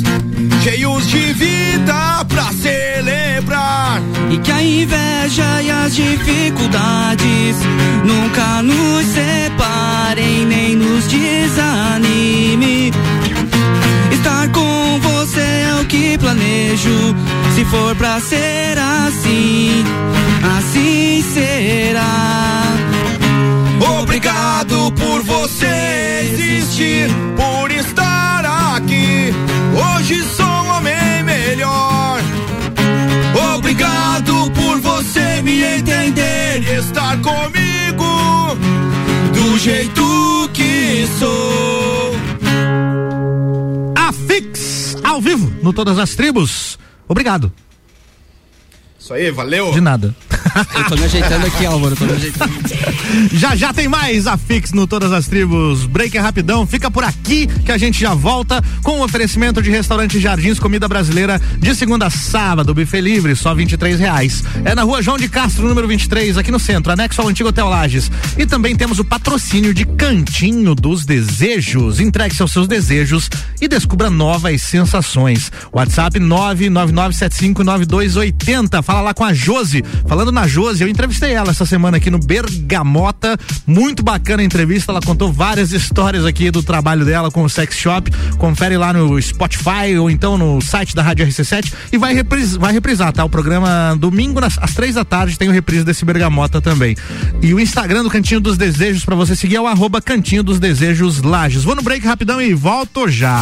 cheios de vida pra celebrar. E que a inveja e as dificuldades nunca nos separem nem nos desanime. Estar com você é o que planejo. Se for pra ser assim, você existir, por estar aqui. Hoje sou um homem melhor. Obrigado por você me entender e estar comigo do jeito que sou. Afix, ao vivo, no Todas as Tribos. Obrigado. Isso aí, valeu. De nada. [laughs] Eu tô me ajeitando aqui, Álvaro, tô me ajeitando. Já já tem mais a no Todas as Tribos. Break é rapidão, fica por aqui que a gente já volta com o oferecimento de restaurante Jardins Comida Brasileira de segunda a sábado, buffet livre, só 23 reais. É na rua João de Castro, número 23, aqui no centro, anexo ao antigo Hotel Lages. E também temos o patrocínio de Cantinho dos Desejos. Entregue seus seus desejos e descubra novas sensações. WhatsApp 999759280. Fala lá com a Josi. Falando na Josi, eu entrevistei ela essa semana aqui no Bergamota. Muito bacana a entrevista. Ela contou várias histórias aqui do trabalho dela com o sex shop. Confere lá no Spotify ou então no site da Rádio RC7 e vai, repris, vai reprisar, tá? O programa domingo nas, às três da tarde tem o reprise desse Bergamota também. E o Instagram do Cantinho dos Desejos para você seguir é o arroba Cantinho dos Desejos Lages. Vou no break rapidão e volto já.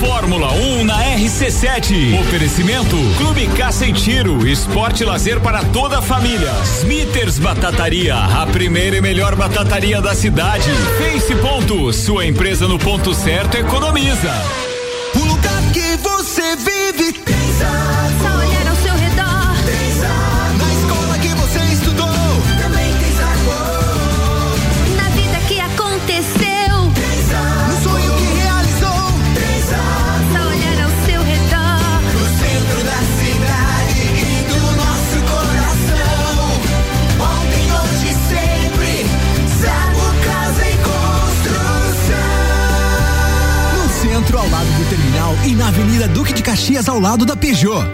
Fórmula 1 na RC7. Oferecimento Clube Caça e Tiro, esporte lazer para toda a família. Smithers Batataria, a primeira e melhor batataria da cidade. Face Ponto, sua empresa no ponto certo economiza. O lugar que você vive centro, ao lado do Central e na Avenida Duque de Caxias ao lado da Peugeot.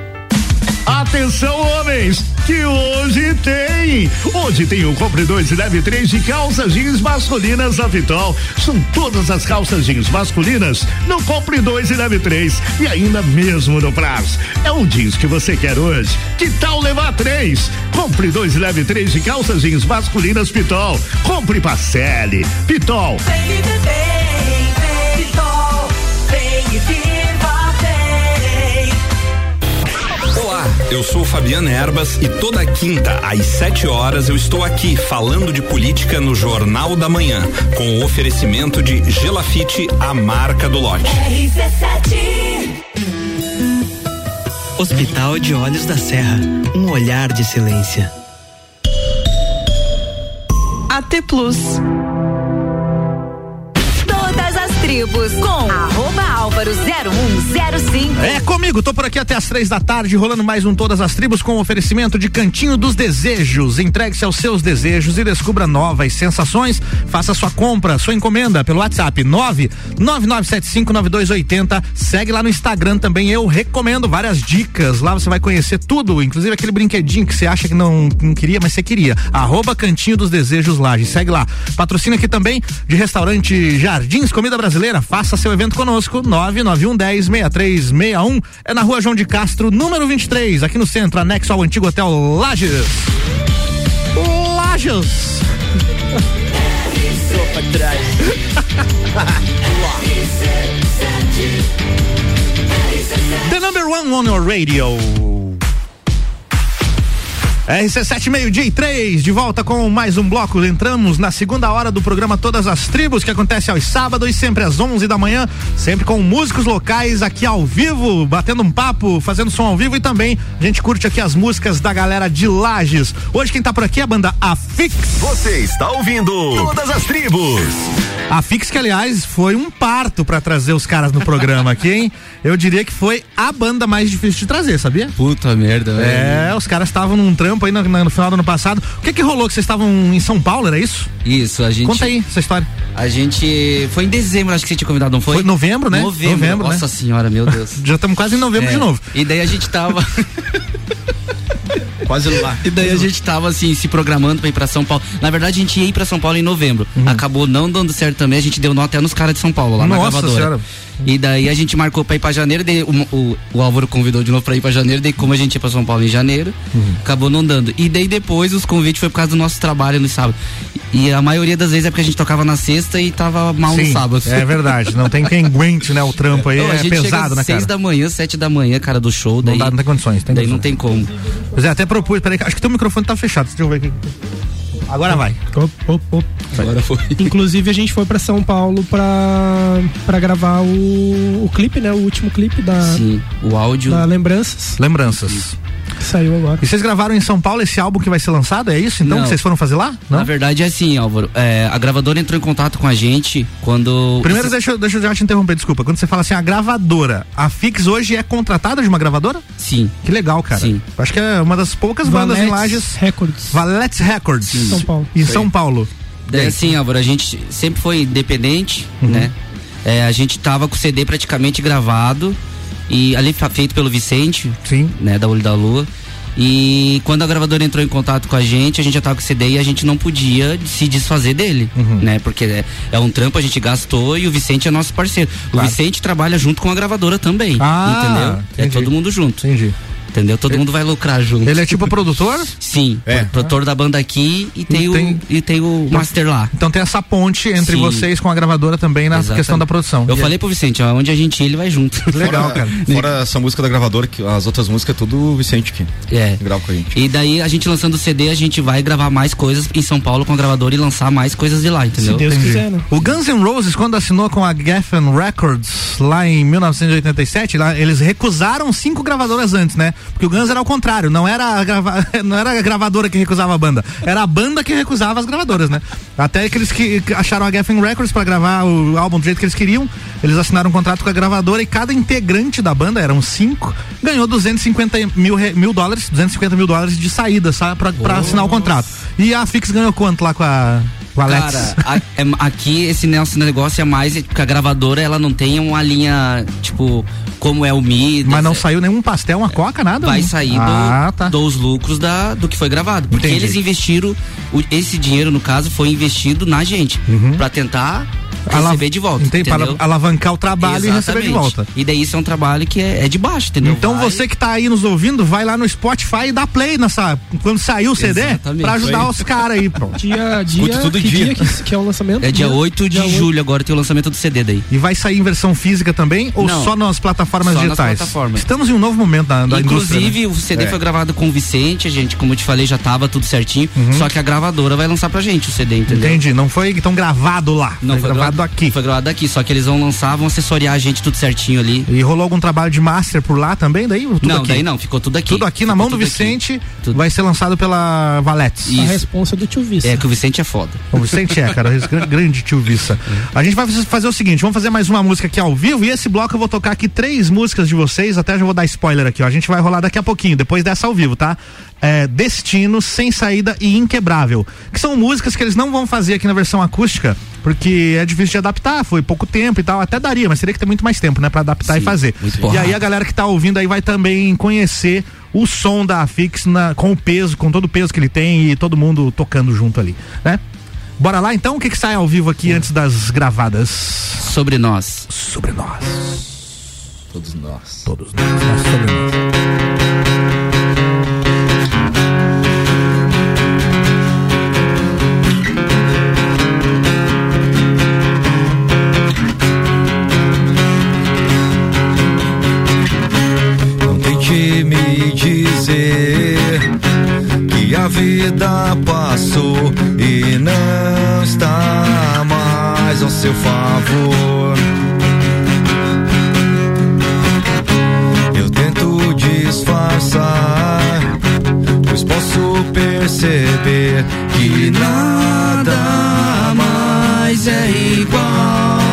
Atenção, homens, que hoje tem. Hoje tem o Compre 2 e Leve 3 de calças jeans masculinas da Vitol. São todas as calças jeans masculinas no Compre 2 e Leve 3 e ainda mesmo no prazo. É o jeans que você quer hoje. Que tal levar três? Compre 2 e Leve 3 de calças jeans masculinas Pitol. Compre Parcele. Pitol. Vem eu sou Fabiana Erbas e toda quinta às 7 horas eu estou aqui falando de política no Jornal da Manhã, com o oferecimento de Gelafite, a marca do lote. RC7 Hospital de Olhos da Serra, um olhar de excelência. AT Plus. Tribos com arroba álvaro 0105. É comigo, tô por aqui até as três da tarde, rolando mais um Todas as Tribos com oferecimento de Cantinho dos Desejos. Entregue-se aos seus desejos e descubra novas sensações. Faça sua compra, sua encomenda pelo WhatsApp 999759280. Segue lá no Instagram também, eu recomendo várias dicas. Lá você vai conhecer tudo, inclusive aquele brinquedinho que você acha que não, não queria, mas você queria. Arroba Cantinho dos Desejos Laje. Segue lá. Patrocina aqui também de restaurante Jardins Comida Brasileira. Faça seu evento conosco, 991 10 6361. É na rua João de Castro, número 23, aqui no centro, anexo ao antigo hotel Lages. Lages. [laughs] The number one on your radio. RC7 meio-dia e três, de volta com mais um bloco. Entramos na segunda hora do programa Todas as Tribos, que acontece aos sábados, sempre às 11 da manhã, sempre com músicos locais aqui ao vivo, batendo um papo, fazendo som ao vivo e também a gente curte aqui as músicas da galera de Lages. Hoje quem tá por aqui é a banda Afix. Você está ouvindo Todas as Tribos. A Fix, que aliás foi um parto pra trazer os caras no programa aqui, hein? [laughs] Eu diria que foi a banda mais difícil de trazer, sabia? Puta merda, velho. É, os caras estavam num trampo aí no, no final do ano passado. O que que rolou? Que vocês estavam em São Paulo, era isso? Isso, a gente. Conta aí essa história. A gente. Foi em dezembro, acho que você tinha convidado, não foi? Foi novembro, né? Novembro. Novembro, né? Nossa senhora, meu Deus. [laughs] Já estamos quase em novembro É. de novo. E daí a gente tava. [laughs] Quase lá. E daí a gente tava assim, se programando pra ir pra São Paulo. Na verdade, a gente ia ir pra São Paulo em novembro. Acabou não dando certo também, a gente deu nó até nos caras de São Paulo, lá na Nossa gravadora. Senhora. E daí a gente marcou pra ir pra janeiro, daí o, o, o Álvaro convidou de novo pra ir pra janeiro, daí como a gente ia pra São Paulo em janeiro, acabou não dando. E daí depois os convites foi por causa do nosso trabalho no sábado. E a maioria das vezes é porque a gente tocava na sexta e tava mal Sim, no sábado. É verdade, não tem quem aguente, né? O trampo aí Não, a é pesado, às né, seis cara? da manhã, sete da manhã, cara, do show. Daí, Não dá, não tem condições. Tem daí condições. não tem como. Pois é, até propus, peraí, acho que teu microfone tá fechado, deixa eu ver aqui. Agora vai. Op, op, op. Agora foi. [laughs] Inclusive a gente foi pra São Paulo pra, pra gravar o, o clipe, né? O último clipe da, Sim, o áudio. da Lembranças. Lembranças. Que saiu agora. E vocês gravaram em São Paulo esse álbum que vai ser lançado? É isso? Então Não. que vocês foram fazer lá? Não? Na verdade é assim, Álvaro. é, a gravadora entrou em contato com a gente quando. Primeiro, deixa, eu- deixa eu já te interromper, desculpa. Quando você fala assim, a gravadora, a Fix hoje é contratada de uma gravadora? Sim. Que legal, cara. Sim. Eu Acho que é uma das poucas bandas em Valetes Lages. Records. Valetes Records. Sim. São Paulo. Em São. Paulo. Daí assim, Álvaro, a gente sempre foi independente, Uhum. né? É, a gente tava com o CD praticamente gravado e ali fa- feito pelo Vicente, Sim. né, da Olho da Lua. E quando a gravadora entrou em contato com a gente, a gente já tava com o CD e a gente não podia se desfazer dele, Uhum. né? Porque é, é um trampo, a gente gastou e o Vicente é nosso parceiro. Claro. O Vicente trabalha junto com a gravadora também, Ah, entendeu? É entendi. todo mundo junto. Entendi. Entendeu? Todo mundo vai lucrar junto. Ele é tipo produtor? Sim, É. produtor da banda aqui e tem, E o, tem- e tem o master lá. Então tem essa ponte entre Sim. vocês com a gravadora também na Exatamente. questão da produção. Eu E falei pro Vicente, ó, onde a gente ir, ele vai junto. [laughs] Legal, fora, cara. Fora essa música da gravadora, que as outras músicas é tudo o Vicente que É. grava com a gente. E daí a gente lançando o CD, a gente vai gravar mais coisas em São Paulo com a gravadora e lançar mais coisas de lá, entendeu? Se Deus Entendi. quiser, né? O Guns N' Roses, quando assinou com a Geffen Records lá em 1987, lá, eles recusaram cinco gravadoras antes, né? Porque o Guns era ao contrário, não era, a grava- [laughs] não era a gravadora que recusava a banda, era a banda que recusava as gravadoras, né? Até que eles que acharam a Geffen Records pra gravar o álbum do jeito que eles queriam, eles assinaram um contrato com a gravadora e cada integrante da banda, eram cinco, ganhou 250 mil, mil dólares, 250 mil dólares de saída, sabe? Pra, pra assinar o contrato. E a Fix ganhou quanto lá com a Valetes. Cara, a- é- aqui esse nosso negócio é mais porque a gravadora ela não tem uma linha tipo como é o Midas. Mas não saiu nenhum pastel, uma coca, nada? Vai não? sair ah, do- tá. dos lucros da, do que foi gravado. Porque Entendi. eles investiram, o- esse dinheiro, no caso, foi investido na gente. Pra tentar Ala- receber de volta. Entendi, para alavancar o trabalho e receber de Exatamente. volta. E daí isso é um trabalho que é, é de baixo, entendeu? Então Vai- você que tá aí nos ouvindo, vai lá no Spotify e dá play nessa. Quando sair o CD, Exatamente. pra ajudar Foi. os caras aí, pô. [laughs] Dia, dia, Escuta todo que dia. que, que é o lançamento? É dia 8 de Dia julho agora tem o lançamento do CD daí. E vai sair em versão física também ou Não. só nas plataformas Só nas digitais? plataformas. Estamos em um novo momento da, da indústria. Inclusive, né? o CD É. foi gravado com o Vicente, a gente, como eu te falei, já tava tudo certinho. Uhum. Só que a gravadora vai lançar pra gente o CD, entendeu? Entendi, não foi então gravado lá. Não foi, foi gravado aqui. Foi gravado aqui, só que eles vão lançar, vão assessoriar a gente tudo certinho ali. E rolou algum trabalho de master por lá também, daí? Tudo não, aqui? daí não, ficou tudo aqui. Tudo aqui na Ficou mão do. Vicente, vai ser lançado pela Valetes. A responsa do tio Vissa. É que o Vicente é foda. O Vicente é, cara, grande tio Vissa. A gente vai fazer o seguinte, vamos fazer mais uma música aqui ao vivo e esse bloco eu vou tocar aqui três músicas de vocês, até já vou dar spoiler aqui, ó. A gente vai rolar daqui a pouquinho, depois dessa ao vivo, tá? É, Destino, Sem Saída e Inquebrável, que são músicas que eles não vão fazer aqui na versão acústica, porque é difícil de adaptar, foi pouco tempo e tal, até daria, mas teria que ter muito mais tempo, né, pra adaptar e fazer. E aí a galera que tá ouvindo aí vai também conhecer o som da Afix na, com o peso, com todo o peso que ele tem e todo mundo tocando junto ali, né? Bora lá então? O que, que sai ao vivo aqui antes das gravadas? Sobre nós. Sobre nós. Todos nós. Todos nós. né? Sobre nós. Tente me dizer que a vida passou e não está mais ao seu favor. Eu tento disfarçar, pois posso perceber que nada mais é igual.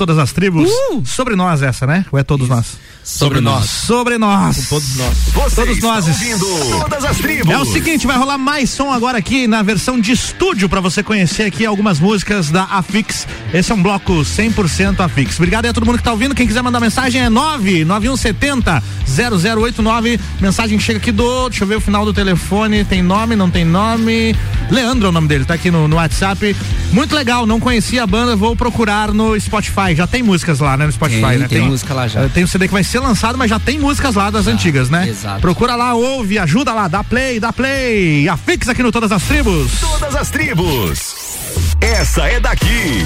Todas as Tribos. Sobre nós essa, né? Ou é todos nós? Sobre nós. Sobre nós. todos nós. Todos nós. Todas as tribos. É o seguinte, vai rolar mais som agora aqui na versão de estúdio pra você conhecer aqui algumas músicas da Afix. Esse é um bloco 100% Afix. Obrigado aí a todo mundo que tá ouvindo. Quem quiser mandar mensagem é 99170 0089. Mensagem que chega aqui do, deixa eu ver o final do telefone, tem nome, não tem nome. Leandro é o nome dele, tá aqui no, no WhatsApp. Muito legal, não conhecia a banda, vou procurar no Spotify. Já tem músicas lá, né? No Spotify, tem, né? Tem, tem música lá já. Tem o um CD que vai ser lançado, mas já tem músicas lá das já, antigas, né? Exato. Procura lá, ouve, ajuda lá, dá play, dá play. Afixa aqui no Todas as Tribos. Todas as Tribos. Essa é daqui.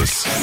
Plus.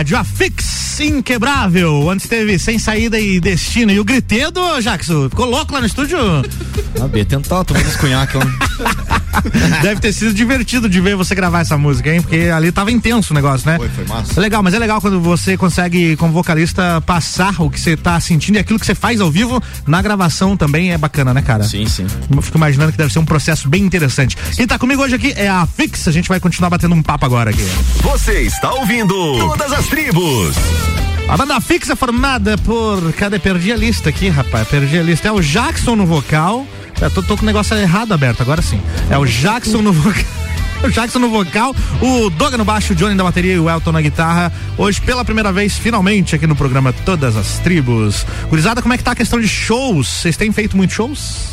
Rádio, a Fix Inquebrável. Antes teve Sem Saída e Destino. E o gritedo, Jackson, ficou louco lá no estúdio? A B tentar, tomando uns conhaque lá. [laughs] [laughs] Deve ter sido divertido de ver você gravar essa música, hein? Porque ali tava intenso o negócio, né? Foi, foi massa. É legal, mas é legal quando você consegue, como vocalista, passar o que você tá sentindo e aquilo que você faz ao vivo na gravação também é bacana, né, cara? Sim, sim. Eu fico imaginando que deve ser um processo bem interessante. Quem tá comigo hoje aqui é a Fix, a gente vai continuar batendo um papo agora aqui. Você está ouvindo Todas as Tribos. A banda Fix é formada por. Cadê? Perdi a lista aqui, rapaz. Perdi a lista. É o Jackson no vocal. Eu tô, tô com o negócio errado aberto, agora sim. É o Jackson no vocal. [laughs] O Jackson no vocal, o Doga no baixo, o Johnny na bateria e o Elton na guitarra. Hoje, pela primeira vez, finalmente, aqui no programa Todas as Tribos. Gurizada, como é que tá a questão de shows? Vocês têm feito muitos shows?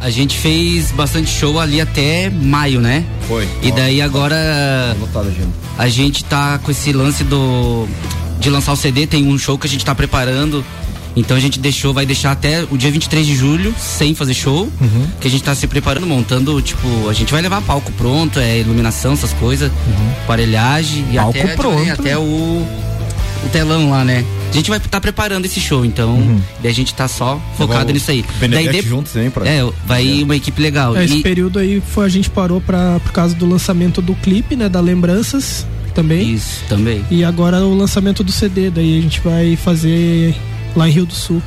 A gente fez bastante show ali até maio, né? Foi. E daí agora a gente tá com esse lance do de lançar o CD, tem um show que a gente tá preparando. Então a gente deixou, vai deixar até o dia 23 de julho sem fazer show, Uhum. que a gente tá se preparando, montando, tipo, a gente vai levar palco pronto, é iluminação, essas coisas, aparelhagem e. Palco até, pronto. até o, o telão lá, né? A gente vai estar tá preparando esse show, então Uhum. daí a gente tá só focado nisso aí. Daí de- junto também pra- É, vai ir uma equipe legal. É, Esse E- período aí foi a gente parou pra, por causa do lançamento do clipe, né? Da Lembranças também. Isso, também. E agora o lançamento do CD, daí a gente vai fazer lá em Rio do Sul,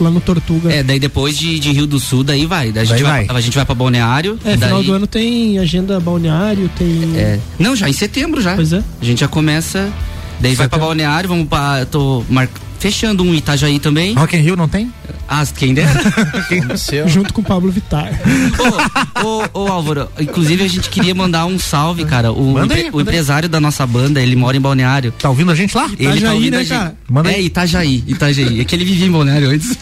lá no Tortuga. É, daí depois de, de Rio do Sul, daí vai. Daí a gente Daí vai, a gente vai pra Balneário. É, daí, final do ano tem agenda balneário, tem. É. Não, já em setembro já. Pois é. A gente já começa. Daí vai pra Balneário, vamos pra. Tô mar... fechando um Itajaí também. Rock in Rio não tem? Ah, quem dera. [laughs] Junto com o Pablo Vittar. ô, ô, Álvaro, inclusive a gente queria mandar um salve, cara. O, Manda aí, o manda aí. empresário da nossa banda, ele mora em Balneário. Tá ouvindo a gente lá? Ele tá Itajaí, ouvindo né, a gente. cara? Manda é, Itajaí, Itajaí. É que ele vivia em Balneário antes.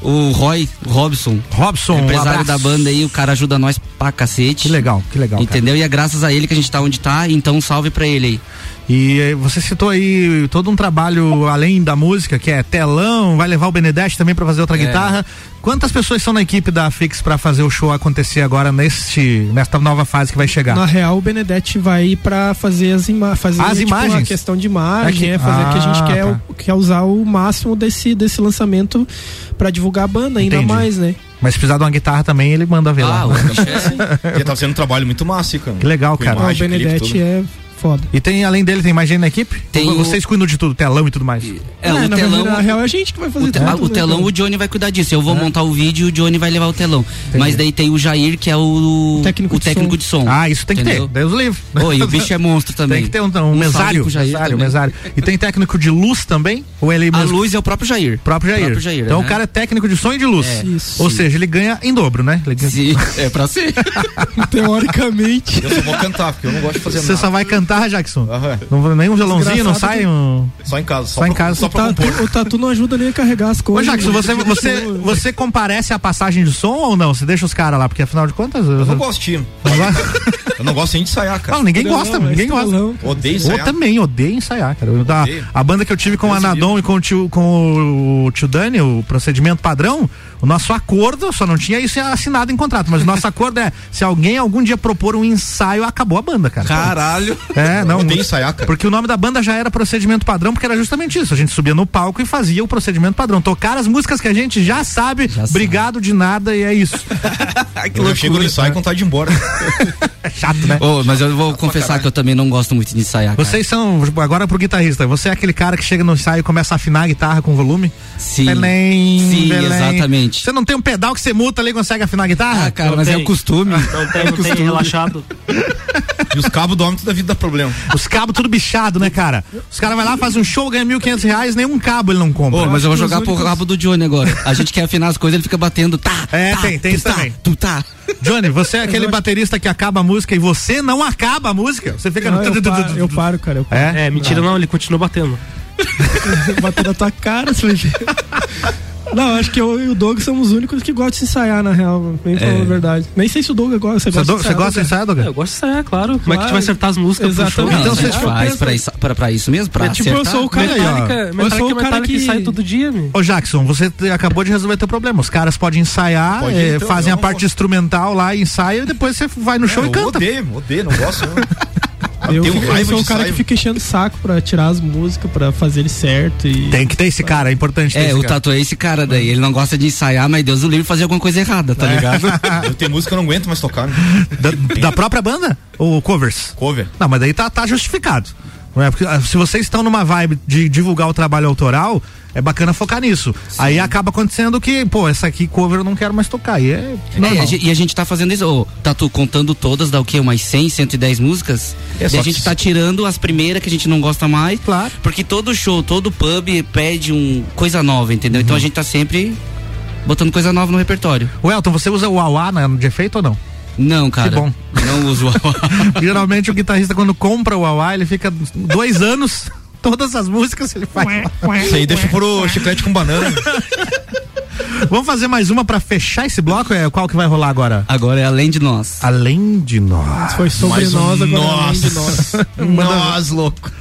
O Roy, Robson. Robson, um empresário abraço. da banda aí, o cara ajuda nós pra cacete. Que legal, que legal. cara. Entendeu? E é graças a ele que a gente tá onde tá, então salve pra ele aí. E eh, você citou aí todo um trabalho além da música, que é telão, vai levar o Benedetti também pra fazer outra É. guitarra. Quantas pessoas são na equipe da Fix pra fazer o show acontecer agora neste nesta nova fase que vai chegar? Na real, o Benedetti vai ir pra fazer as, ima fazer, As tipo, imagens? a questão de imagem, É é, que- fazer que a gente Ah, quer, tá. o- quer usar o máximo desse, desse lançamento pra divulgar a banda ainda Entendi. mais, né? Mas se precisar de uma guitarra também, ele manda ver lá. Ele [laughs] tá fazendo um trabalho muito massa, cara. Que legal, cara. Ah, o imagem, clipe, Benedetti é foda. E tem, além dele, tem mais gente na equipe? Tem Ou o- Vocês cuidam de tudo, telão e tudo mais. É, o na telão. verdade, na real é a gente que vai fazer O, tudo, o né, telão, cara? o Johnny vai cuidar disso. Eu vou montar o vídeo e o Johnny vai levar o telão. Mas daí tem o Jair, que é o, Técnico o de técnico som. de som. Ah, isso tem que entendeu? ter. Deus livre. E o bicho é monstro também. Tem que ter um, um, salve mesário. mesário, mesário. E tem técnico de luz também? Ou ele A luz é o próprio Jair. próprio Jair. próprio Jair, então né? o cara é técnico de som e de luz. É. Isso. Ou seja, ele ganha em dobro, né? Sim, é pra ser. [laughs] Teoricamente. Eu só vou cantar, porque eu não gosto de fazer Você nada. só vai cantar, Jackson? Aham. Não, nem um violãozinho, não sai um. Só em casa. Só, Só em casa. Só O pra tatu, compor. o tatu não ajuda nem a carregar as Ô, coisas. Jackson, você, você, você comparece a passagem de som ou não? Você deixa os caras lá, porque afinal de contas. Eu não gosto de [laughs] Eu não gosto nem de ensaiar, cara. Não, ninguém Não, gosta, é ninguém gosta. estrelão. Odeio Eu ensaiar. também odeio ensaiar, cara. Eu, da, a banda que eu tive com o Anadon e com o, tio, com o tio Dani, o procedimento padrão, o nosso acordo, só não tinha isso assinado em contrato, mas o nosso acordo é: [laughs] se alguém algum dia propor um ensaio, acabou a banda, cara. Caralho. É, É, não. Odeio ensaiar, cara. Porque o nome da banda já era procedimento padrão, porque era justamente isso. A gente subia no palco e fazia o procedimento padrão. Tocar as músicas que a gente já sabe, obrigado de nada e é isso. eu chego no ensaio com vontade de ir embora. [laughs] é chato, né? Ô, mas eu vou confessar que eu também não gosto muito de ensaiar. cara. Vocês são, agora pro guitarrista, você é aquele cara que chega no ensaio e começa a afinar a guitarra com volume? Sim. Belém, Sim, Belém. exatamente. Você não tem um pedal que você muta ali e consegue afinar a guitarra? Ah, cara, mas é o costume. Não tem, não tem relaxado. E os cabos do homem toda a vida dá problema. Os cabos tudo bichado, né, cara? Os caras vai lá, faz um show, ganha 1.500 reais, nenhum cabo ele não compra. Ô, mas eu vou jogar pro rabo do Johnny agora. A gente quer afinar as coisas, ele fica batendo. Tá, É, tá, tem, tem tu isso tá, também. Tu tá. Johnny, você é [laughs] aquele baterista que acaba a música e você não acaba a música? Você fica Não, no. eu, paro, eu paro, cara. Eu paro. É? É, mentira não, ele continua batendo. [laughs] Bater na tua cara, ver. [laughs] Não, acho que eu e o Doug somos os únicos que gostam de ensaiar, na real. Bem falando a verdade. Nem sei se o Doug gosta. Você, gosta, do- você gosta de ensaiar, Doug? É, eu gosto de ensaiar, claro. Como é que a gente Claro. vai acertar as músicas? Exatamente. Então Não, você é tipo, faz pra isso, pra, pra isso mesmo? Pra É tipo, eu acertar? sou o cara aí. Metallica, Eu sou o cara que- sai todo dia, meu. Ô Jackson, você acabou de resolver teu problema. Os caras podem ensaiar, Pode eh, então, fazem a não, parte instrumental lá, ensaiam e depois você vai no show É, e eu canta. Odeio, odeio, não gosto. Eu, Tenho fico- eu sou o cara que fica enchendo o saco pra tirar as músicas, pra fazer ele certo. E... Tem que ter esse cara, é importante ter É, o. Tatu é esse cara daí. Ele não gosta de ensaiar, mas Deus o livre fazer alguma coisa errada, tá ligado? [laughs] Eu tenho música que eu não aguento mais tocar. né? Da, da própria banda? Ou covers? Cover. Não, mas daí tá, tá justificado. Não é? Porque, ah, se vocês estão numa vibe de divulgar o trabalho autoral, é bacana focar nisso. Aí acaba acontecendo que, pô, essa aqui cover eu não quero mais tocar. E é, É, e, a gente, e a gente tá fazendo isso, ô, Tatu, contando todas, dá o quê? Umas 100, 110 músicas? É, e a gente tá tirando as primeiras que a gente não gosta mais. Claro. Porque todo show, todo pub pede um coisa nova, entendeu? Então a Uhum. gente tá sempre botando coisa nova no repertório. Elton, você usa o Auá na- de efeito ou não? Não, cara. Que bom. Não uso o [laughs] Geralmente o guitarrista, quando compra o Auá, ele fica dois anos, todas as músicas ele faz. Isso aí deixa pro chiclete com banana. Vamos fazer mais uma pra fechar esse bloco? É, qual que vai rolar agora? Agora é além de nós. Além de nós. Foi sobre Mais um nós, agora é além nossa. de nós. [laughs] Nós, louco.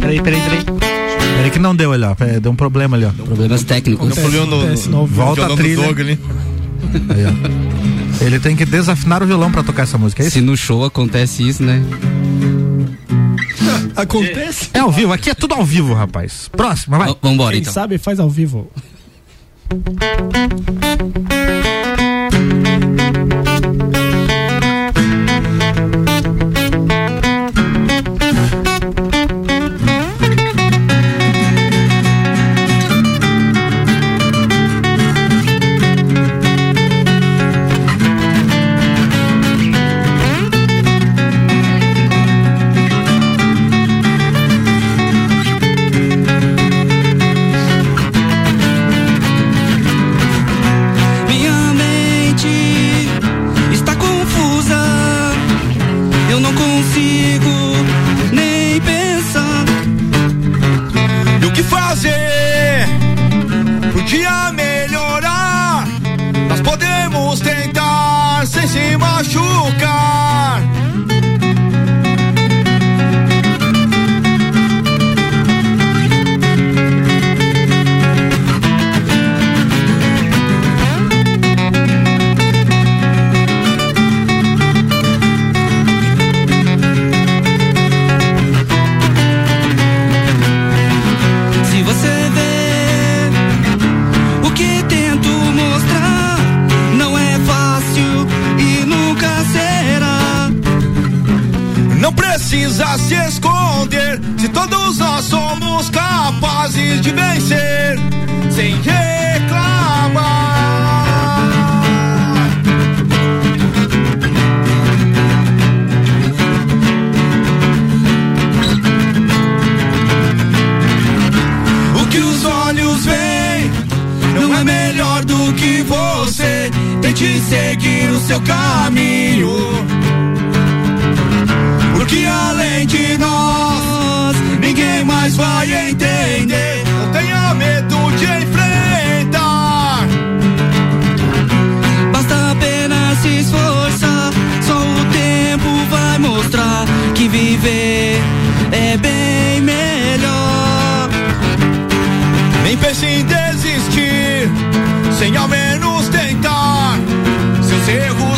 Peraí, peraí, peraí. Peraí que não deu ali, ó. É, Deu um problema ali, ó. Problemas técnicos. Eu problema no, no, volta a trilha. Ali. Aí, ó. Ele tem que desafinar o violão pra tocar essa música, é isso? Se no show acontece isso, né? [laughs] Acontece? É ao vivo, aqui é tudo ao vivo, rapaz. Próxima, vai. Vambora, Quem então. sabe faz ao vivo. Sem ao menos tentar. Seus erros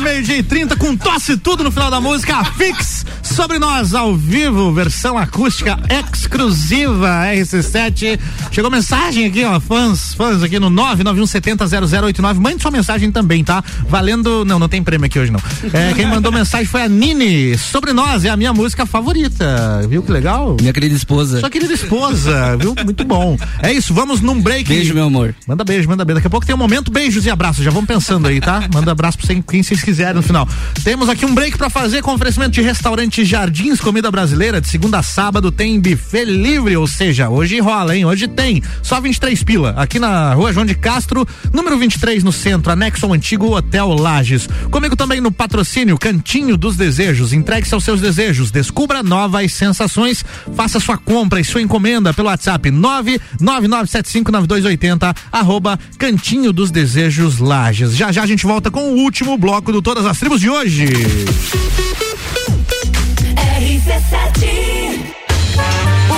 meio-dia e 30 com tosse tudo no final da música. Fix sobre nós ao vivo, versão acústica exclusiva RC7. Chegou mensagem aqui, ó, fãs, fãs aqui no 991700089. Mande sua mensagem também, tá? Valendo. Não, não tem prêmio aqui hoje não. É, quem [laughs] mandou mensagem foi a Nini. Sobre nós, é a minha música favorita. Viu que legal? Minha querida esposa. Sua querida esposa, viu? Muito bom. É isso, vamos num break. Beijo, meu amor. Manda beijo, manda beijo. Daqui a pouco tem um momento, beijos e abraços. Já vamos pensando aí, tá? Manda abraço pra quem- vocês quiserem no final. Temos aqui um break pra fazer com oferecimento de restaurante Jardins Comida Brasileira. De segunda a sábado tem buffet livre, ou seja, hoje rola, hein? Hoje tem. Só 23 pila. Aqui na rua João de Castro, número 23 no centro, anexo ao antigo Hotel Lages. Comigo também no patrocínio Cantinho dos Desejos. Entregue-se aos seus desejos. Descubra novas sensações. Faça sua compra e sua encomenda pelo WhatsApp 999759280 arroba Cantinho dos Desejos Lages. Já já a gente volta com o último bloco do Todas as Tribos de hoje.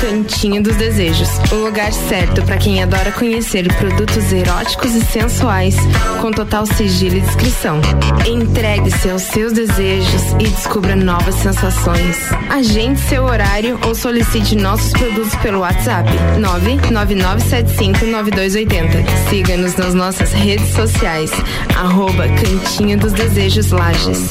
Cantinho dos Desejos, o lugar certo para quem adora conhecer produtos eróticos e sensuais, com total sigilo e descrição. Entregue-se aos seus desejos e descubra novas sensações. Agende seu horário ou solicite nossos produtos pelo WhatsApp 999759280. Siga-nos nas nossas redes sociais, arroba Cantinho dos Desejos Lages.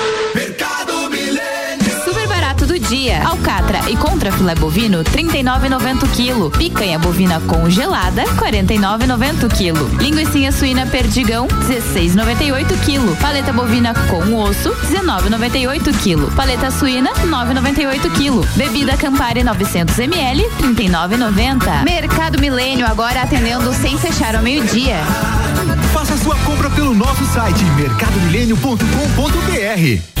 Dia. Alcatra e contra filé bovino 39,90 quilo. Picanha bovina congelada 49,90 quilo. Linguiça suína perdigão 16,98 quilo. Paleta bovina com osso 19,98 quilo. Paleta suína 9,98 quilo. Bebida Campari 900 ml 39,90. Mercado Milênio agora atendendo sem fechar ao meio-dia. Faça sua compra pelo nosso site mercadomilênio.com.br.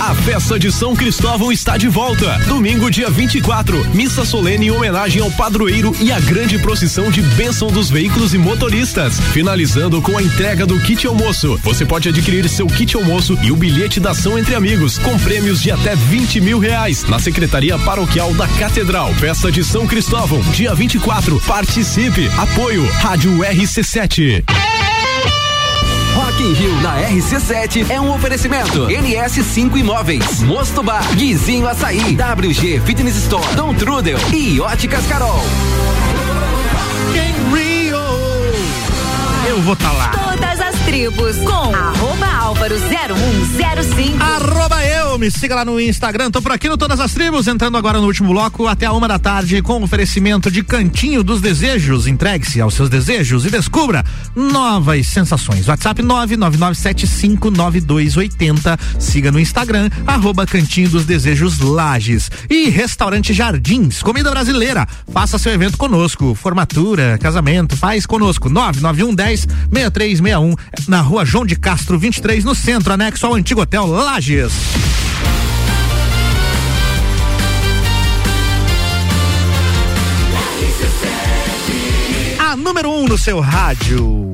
A festa de São Cristóvão está de volta. Domingo, dia 24, missa solene em homenagem ao padroeiro e a grande procissão de bênção dos veículos e motoristas. Finalizando com a entrega do kit almoço. Você pode adquirir seu kit almoço e o bilhete da ação entre amigos, com prêmios de até 20 mil reais, na Secretaria Paroquial da Catedral. Festa de São Cristóvão, dia 24. Participe. Apoio Rádio RC7. Rock in Rio na RC7 é um oferecimento. NS5 Imóveis, Mosto Bar, Guizinho Açaí, WG Fitness Store, Dom Trudel e Óticas Carol. Rio. Eu vou estar lá. Todas as tribos com arroba Álvaro 0105. Arroba eu, me siga lá no Instagram, tô por aqui no Todas as Tribos, entrando agora no último bloco até a uma da tarde com oferecimento de Cantinho dos Desejos. Entregue-se aos seus desejos e descubra novas sensações. WhatsApp 999759280. Siga no Instagram, arroba Cantinho dos Desejos Lages. E Restaurante Jardins, comida brasileira. Faça seu evento conosco. Formatura, casamento, faz conosco. 99110 6361 na rua João de Castro 23, no centro, anexo ao antigo hotel Lages. A número 1 um no seu rádio.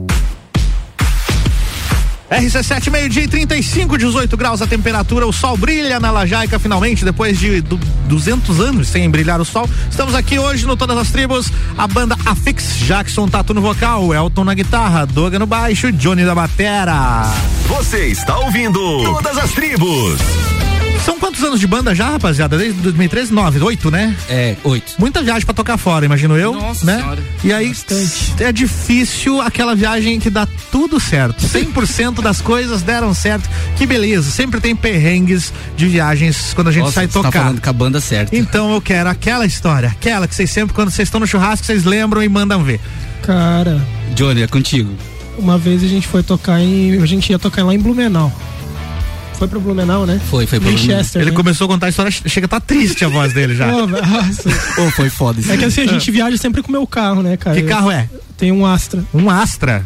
RC7, meio-dia e 35, 18 graus a temperatura, o sol brilha na Lajaica finalmente, depois de du 200 anos sem brilhar o sol. Estamos aqui hoje no Todas as Tribos, a banda Afix, Jackson Tatu no vocal, Elton na guitarra, Doga no baixo, Johnny da batera. Você está ouvindo Todas as Tribos. São quantos anos de banda já, rapaziada? Desde 2013? 9, 8, né? É, 8. Muita viagem pra tocar fora, imagino eu. Nossa né? senhora. E aí é difícil aquela viagem que dá tudo certo. 100% das coisas deram certo. Que beleza. Sempre tem perrengues de viagens quando a gente Nossa, sai você tocar. Tá falando com a banda certa. Então eu quero aquela história, aquela que vocês sempre, quando vocês estão no churrasco, vocês lembram e mandam ver. Cara, Johnny, é contigo. uma vez a gente foi tocar em. A gente ia tocar lá em Blumenau. Foi pro Blumenau, né? Foi, foi pro Winchester. Ele né? começou a contar a história, chega a tá triste a voz dele já. [laughs] Velho, nossa. Ô, foi foda isso. É que assim, a gente viaja sempre com o meu carro, né, cara? Que carro é? Tem um Astra. Um Astra.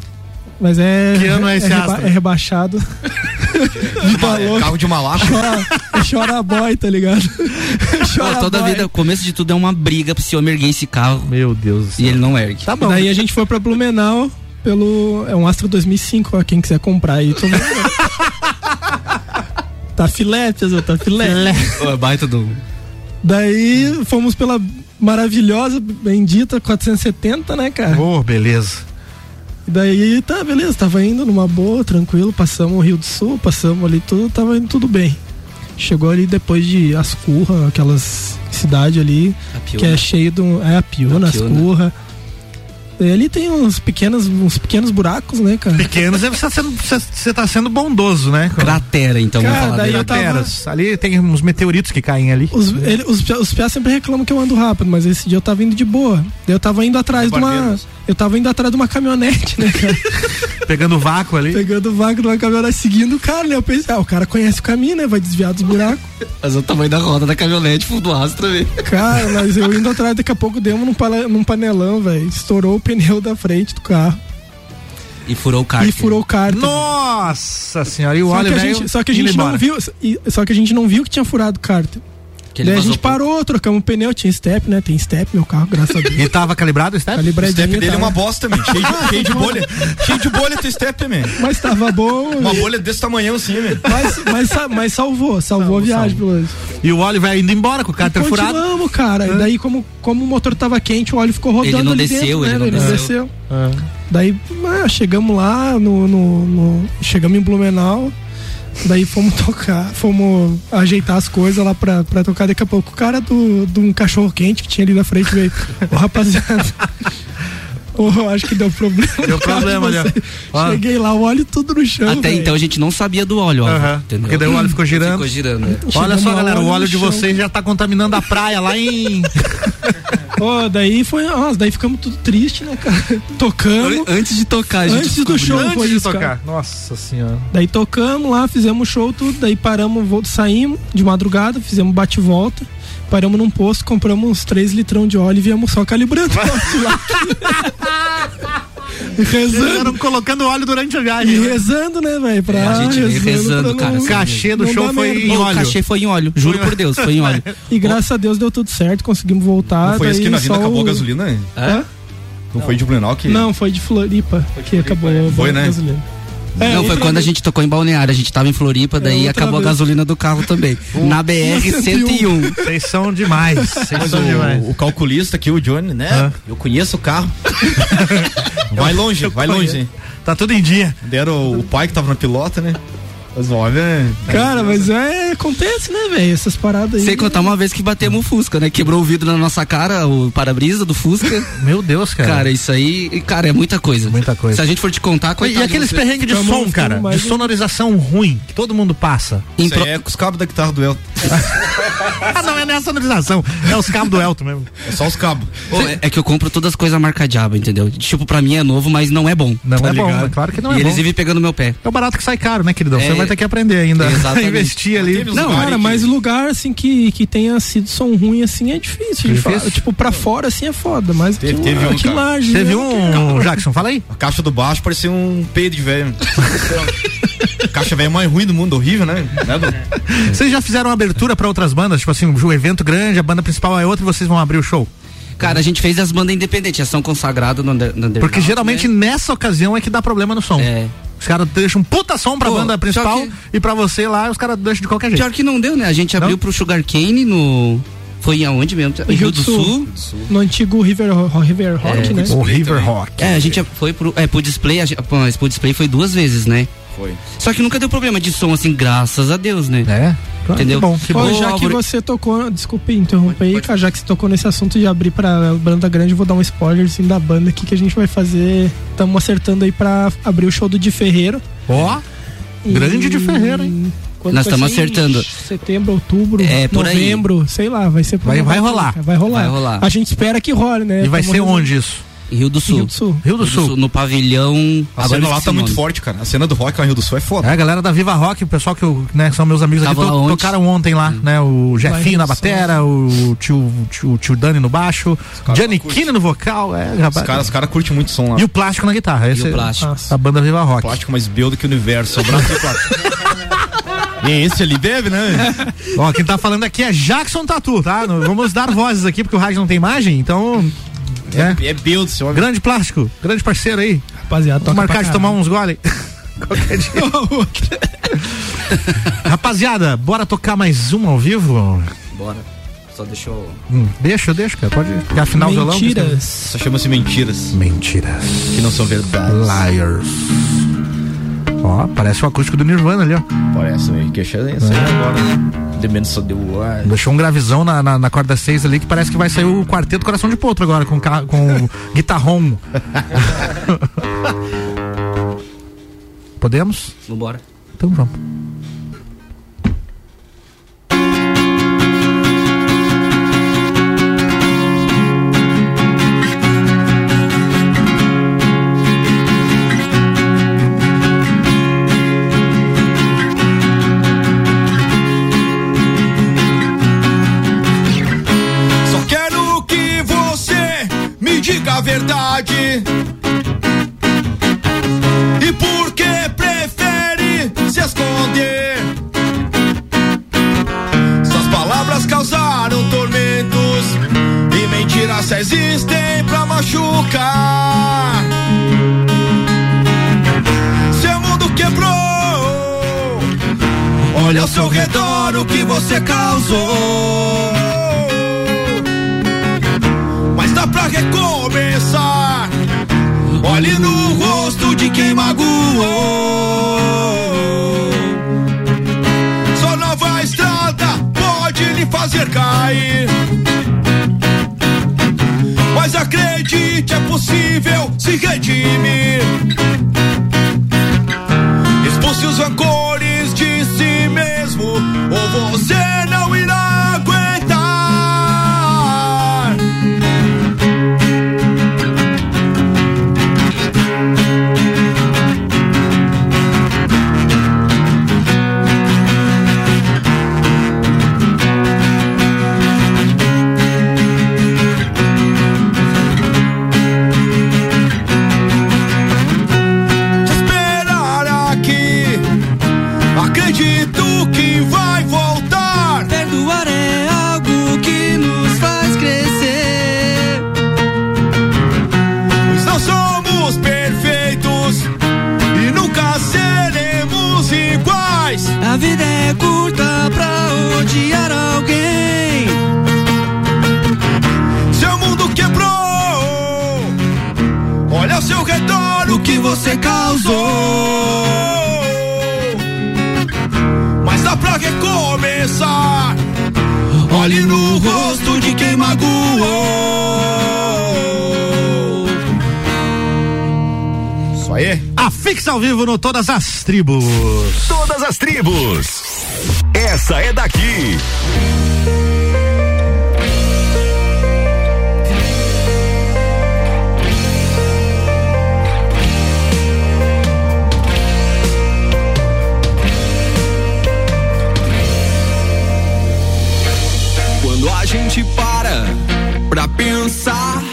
Mas é. Que ano é esse reba- Astra? É rebaixado. [laughs] Vida louca. Carro de malaco. Chora, chora boy, tá ligado? [laughs] chora Pô, toda boy. vida, o começo de tudo é uma briga pra se homem erguer esse carro. Meu Deus do céu. E ele não ergue. Tá E daí a gente foi pra Blumenau pelo. É um Astra 2005, ó. Quem quiser comprar aí, tô vendo. Tá filé, pessoal, tá filé. Ô, baita do. Daí fomos pela maravilhosa, bendita 470, né, cara? Ô, beleza. E daí, tá, beleza, tava indo numa boa, tranquilo, passamos o Rio do Sul, passamos ali tudo, tava indo tudo bem. Chegou ali depois de Ascurra, aquelas cidade ali, que é cheio do. É a Piúna, A Piúna. Ascurra. E ali tem uns pequenos, uns pequenos buracos, né, cara? Pequenos, você tá sendo, você- tá sendo bondoso, né? Cratera, então, Cara, vamos falar daí eu tava- Crateras. Ali tem uns meteoritos que caem ali. Os, ele, os, os piás sempre reclamam que eu ando rápido, mas esse dia eu tava indo de boa. Daí eu tava indo atrás de uma. Barbeiros. Eu tava indo atrás de uma caminhonete, né, cara? [laughs] Pegando vácuo ali. Pegando o vago de uma caminhonete, seguindo o cara, né? Eu pensei, ah, o cara conhece o caminho, né? Vai desviar dos buracos. Mas o tamanho da roda da caminhonete, fundo do Astra, velho. Cara, mas eu indo atrás, daqui a pouco demos num, pala- num panelão, velho. Estourou o pneu da frente do carro. E furou o cárter. E furou o cárter. Nossa senhora, e o Só óleo que, a velho gente, só que a gente não embora. viu. Só que a gente não viu que tinha furado o cárter. Que ele Daí a gente parou, trocamos o pneu, tinha step, né? Tem step, meu carro, graças a [laughs] Deus. E tava calibrado o step? O step dele é tava- uma bosta, man. Cheio de, cheio de bolha. [laughs] Cheio de bolha teu step, man. Mas tava bom. Uma e- bolha desse tamanhão assim, man. Mas, mas, mas salvou, salvou a viagem, pelo menos. E o óleo vai indo embora com o cárter furado. Continuamos, cara. E daí, como, como o motor tava quente, o óleo ficou rodando Ele não ali desceu, dentro, ele né? não velho? desceu. Daí, ah, chegamos lá no, no- no- Chegamos em Blumenau. Daí fomos tocar, fomos ajeitar as coisas lá pra, pra tocar. Daqui a pouco o cara do, de um cachorro quente que tinha ali na frente veio. Ô rapaziada. Ô, acho que deu problema. Deu problema ali, ó. Cheguei lá, o óleo tudo no chão. Até velho. então a gente não sabia do óleo, ó. Aham. Entendeu? Porque daí o óleo ficou girando. Ficou girando, né? Olha Chegamos só, galera, o óleo de chão. vocês já tá contaminando a praia lá em. [laughs] Ó, daí foi. Nossa, daí ficamos tudo triste, né, cara? Tocamos. Antes de tocar, a gente Antes do show Antes foi de isso, cara. tocar. Nossa senhora. Daí tocamos lá, fizemos show, tudo, daí paramos, saímos de madrugada, fizemos bate e volta, paramos num posto, compramos uns 3 litrão de óleo e viemos só calibrando o. [laughs] E Eles rezando. eram colocando óleo durante a E viagem. né? rezando, né, velho? Pra É, a gente rezando, pra cara, O assim, cachê do não show foi merda. em O óleo. cachê foi em óleo, juro por Deus, foi em óleo. E graças a Deus deu tudo certo, conseguimos voltar. Não foi esse daí que na vinda acabou o- a gasolina? né? Hã? Não foi de Blumenau que. Não, foi de Floripa que acabou Foi, a né? gasolina. É, não, foi quando a gente tocou em Balneário, a gente tava em Floripa, daí outra acabou a vez. gasolina do carro também. Na BR-101. Vocês são demais. Vocês são demais. o, calculista aqui, o Johnny, né? Eu conheço o carro. [laughs] vai longe, vai longe? Tá tudo em dia. Deram o, o pai que tava na pilota, né? Mas olha. Cara, mas é. Acontece, né, velho? Essas paradas aí. Sem contar uma vez que batemos o Fusca, né? Quebrou o vidro na nossa cara, o para-brisa do Fusca. [laughs] Meu Deus, cara. Cara, isso aí, cara, é muita coisa. Muita coisa. Se a gente for te contar, E coitado aqueles de você. perrengues de Ficamos- som, cara, de sonorização ruim, que todo mundo passa. Isso aí é com os cabos da guitarra do Elton. [laughs] Ah, não é nem a sonorização, é os cabos do Elton mesmo. É só os cabos. Ô, é, é que eu compro todas as coisas marca diabo, entendeu? Tipo, pra mim é novo, mas não é bom. Não Tá é bom, ligado? é claro que não e é eles bom. vivem pegando meu pé. É o barato que sai caro, né, queridão? Você É, vai ter que aprender ainda. exatamente. Investir ali. Não, lugares cara, que- mas lugar assim que, que tenha sido som ruim assim é difícil. Difícil? Tipo, pra fora assim é foda, mas Teve- aqui, teve um, aqui. Teve né? um, Jackson, fala aí. A caixa do baixo parecia um peido de velho. [laughs] caixa velho mais ruim do mundo, horrível, né? Né, Dom? Vocês já fizeram abertura pra outras bandas? Tipo assim, um evento grande, a banda principal é outra e vocês vão abrir o show? Cara, a gente fez as bandas independentes, elas são consagradas no, under- no underground, Porque geralmente né? nessa ocasião é que dá problema no som. É. Os caras deixam um puta som pra Pô, banda principal que- e pra você lá os caras deixam de qualquer jeito. Pior que não deu, né? A gente abriu pro Sugar Cane no. Foi aonde mesmo? Em Rio do Sul. No antigo River, River Rock, né? O River Rock. É, a gente foi pro, é, pro display, a gente, pô, mas pro display foi duas vezes, né? Foi. Só que nunca deu problema de som, assim, graças a Deus, né? É. Entendeu? Ô, Ô, já que Álvaro, você tocou, desculpe interromper aí, cara, já que você tocou nesse assunto de abrir pra banda grande, vou dar um spoiler assim, da banda aqui que a gente vai fazer. Estamos acertando aí pra abrir o show do Di Ferreiro. Ó, grande de Ferreiro, hein? Quando Nós estamos ser? acertando. Setembro, outubro, É, por aí. novembro, sei lá, vai ser por Vai- vai rolar. Vai rolar. Vai rolar. A gente espera que role, né? E vai Tamo ser onde isso? Rio do Sul. Rio do Sul. Rio do Sul. No pavilhão. A cena lá tá o muito forte, cara. A cena do rock lá em Rio do Sul é foda. É, a galera da Viva Rock, o pessoal que eu, né, são meus amigos aqui, Tava to- lá ontem. tocaram ontem lá, né? O Jefinho na batera, o tio, tio, tio Dani no baixo, Gianni Kine no vocal, é, Os rapaz. caras os cara curtem muito som lá. E o plástico na guitarra. Esse o plástico. A banda Viva Rock. plástico mais belo do que o universo. O braço plástico. [laughs] E esse ali deve, né? Ó, quem tá falando aqui é Jackson Tatu, tá? Vamos dar vozes aqui porque o rádio não tem imagem, então. É. É belo do céu. Grande plástico, grande parceiro aí. Rapaziada, toca marcar pra de tomar uns gole. [laughs] Qualquer dia. [laughs] Rapaziada, bora tocar mais um ao vivo? Bora. Só deixou. Hum, deixa, deixa, cara. Pode pegar final violão. Mentiras. Só chama-se mentiras. Mentiras. Que não são verdades. Liars. Ó, parece o acústico do Nirvana ali, ó. Parece, meio que achei isso aí agora. War. Deixou um gravizão na, na, na corda 6 ali que parece que vai sair o quarteto Coração de Potro agora, com, com [laughs] guitarrão. [laughs] Podemos? Vambora. Então vamos. Diga a verdade. E por que prefere se esconder? Suas palavras causaram tormentos e mentiras só existem pra machucar. Seu mundo quebrou. Olha ao seu redor o que você causou. Mas dá pra recomeçar. Olhe no rosto de quem magoou. Sua nova estrada pode lhe fazer cair. Mas acredite, é possível se redimir. Expulse os rancores de si mesmo, ou você você causou. Mas dá pra recomeçar. Olhe no rosto de quem magoou. Isso aí. A fixa ao vivo no Todas as Tribos. Todas as tribos. Essa é daqui. Gente para pra pensar,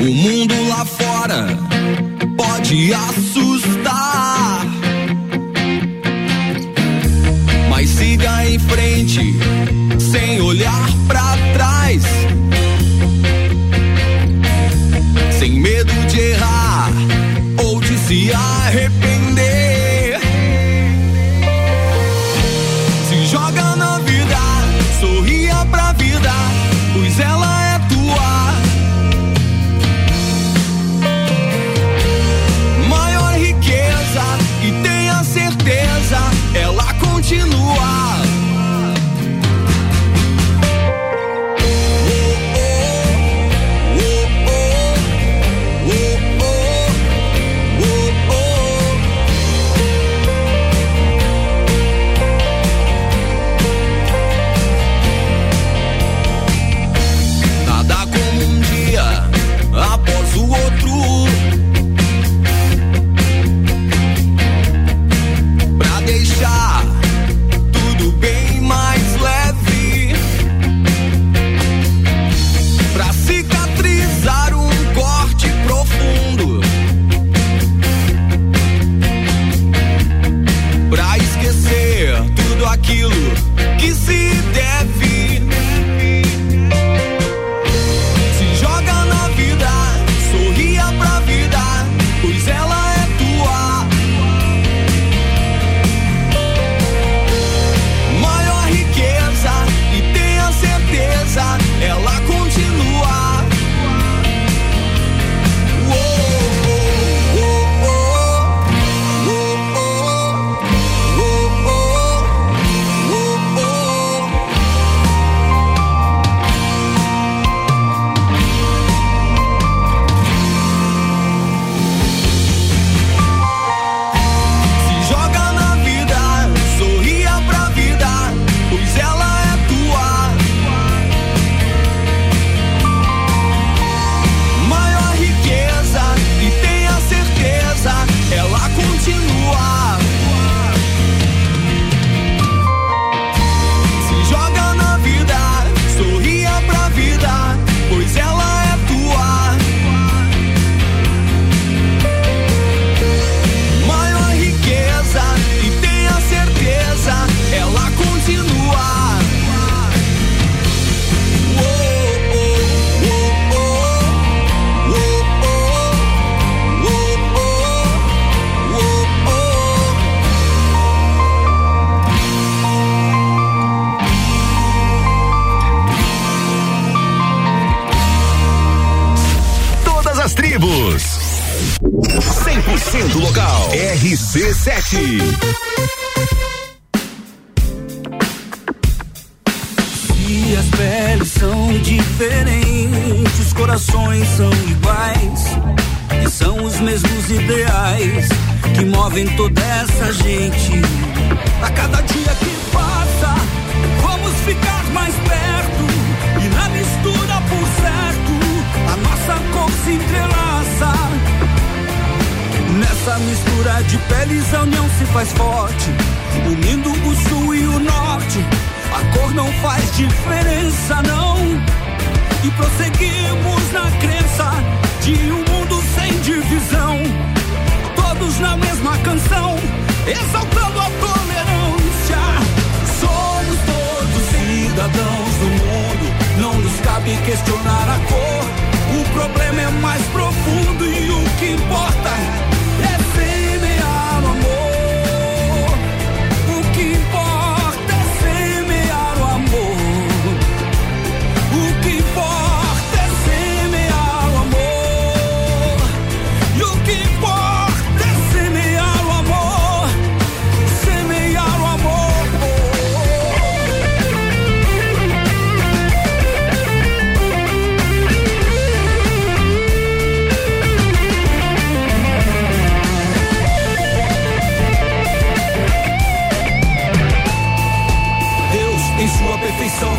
o mundo lá fora pode assustar. RC7. Se as peles são diferentes, os corações são iguais. E são os mesmos ideais que movem toda essa gente. A cada dia que passa, vamos ficar mais perto. E na mistura por certo, a nossa cor se entrelaça. Nessa mistura de peles a união se faz forte, unindo o sul e o norte. A cor não faz diferença, não. E prosseguimos na crença de um mundo sem divisão. Todos na mesma canção, exaltando a tolerância. Somos todos cidadãos do mundo, não nos cabe questionar a cor. O problema é mais profundo e o que importa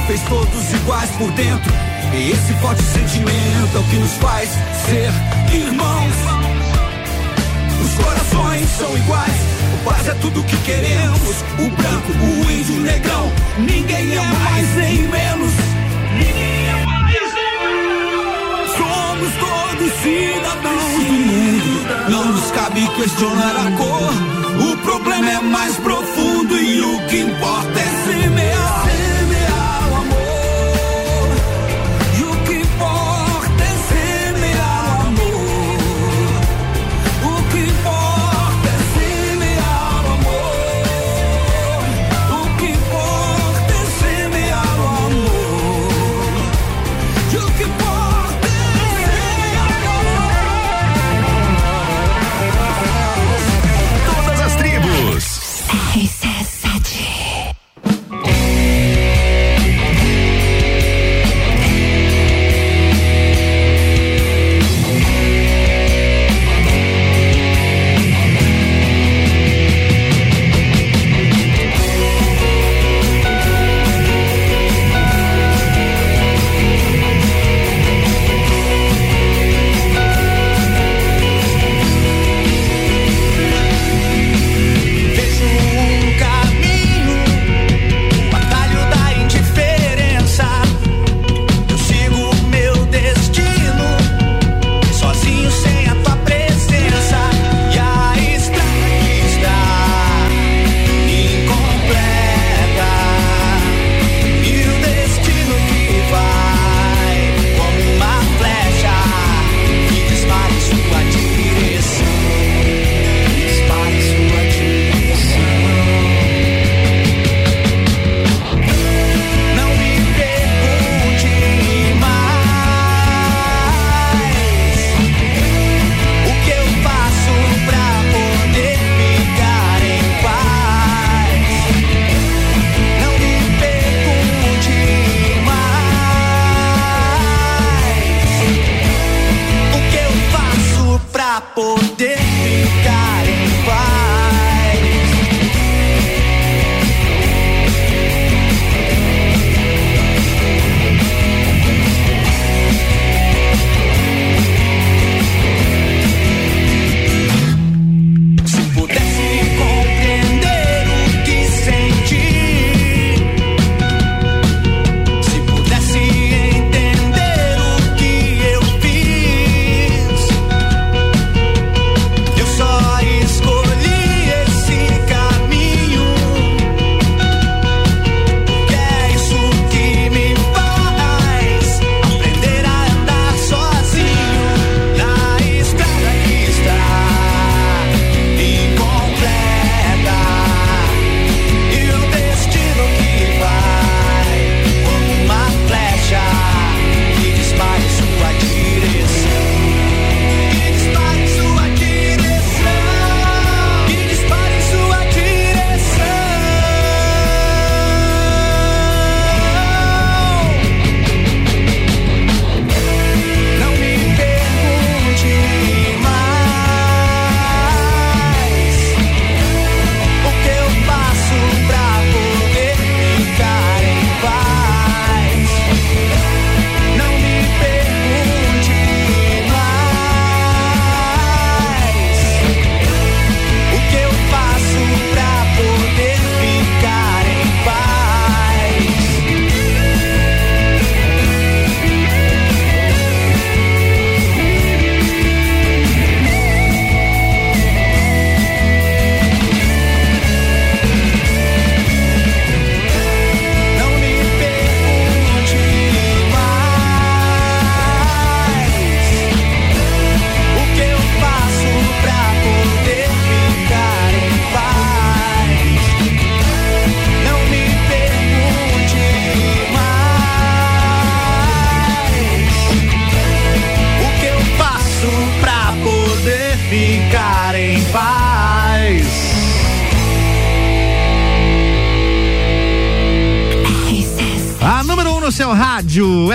fez todos iguais por dentro. E esse forte sentimento é o que nos faz ser irmãos. Os corações são iguais, o paz é tudo que queremos. O branco, o índio, o negrão, ninguém é mais nem menos. Ninguém é mais nem menos. Somos todos cidadãos do mundo, não nos cabe questionar a cor. O problema é mais profundo e o que importa é semear.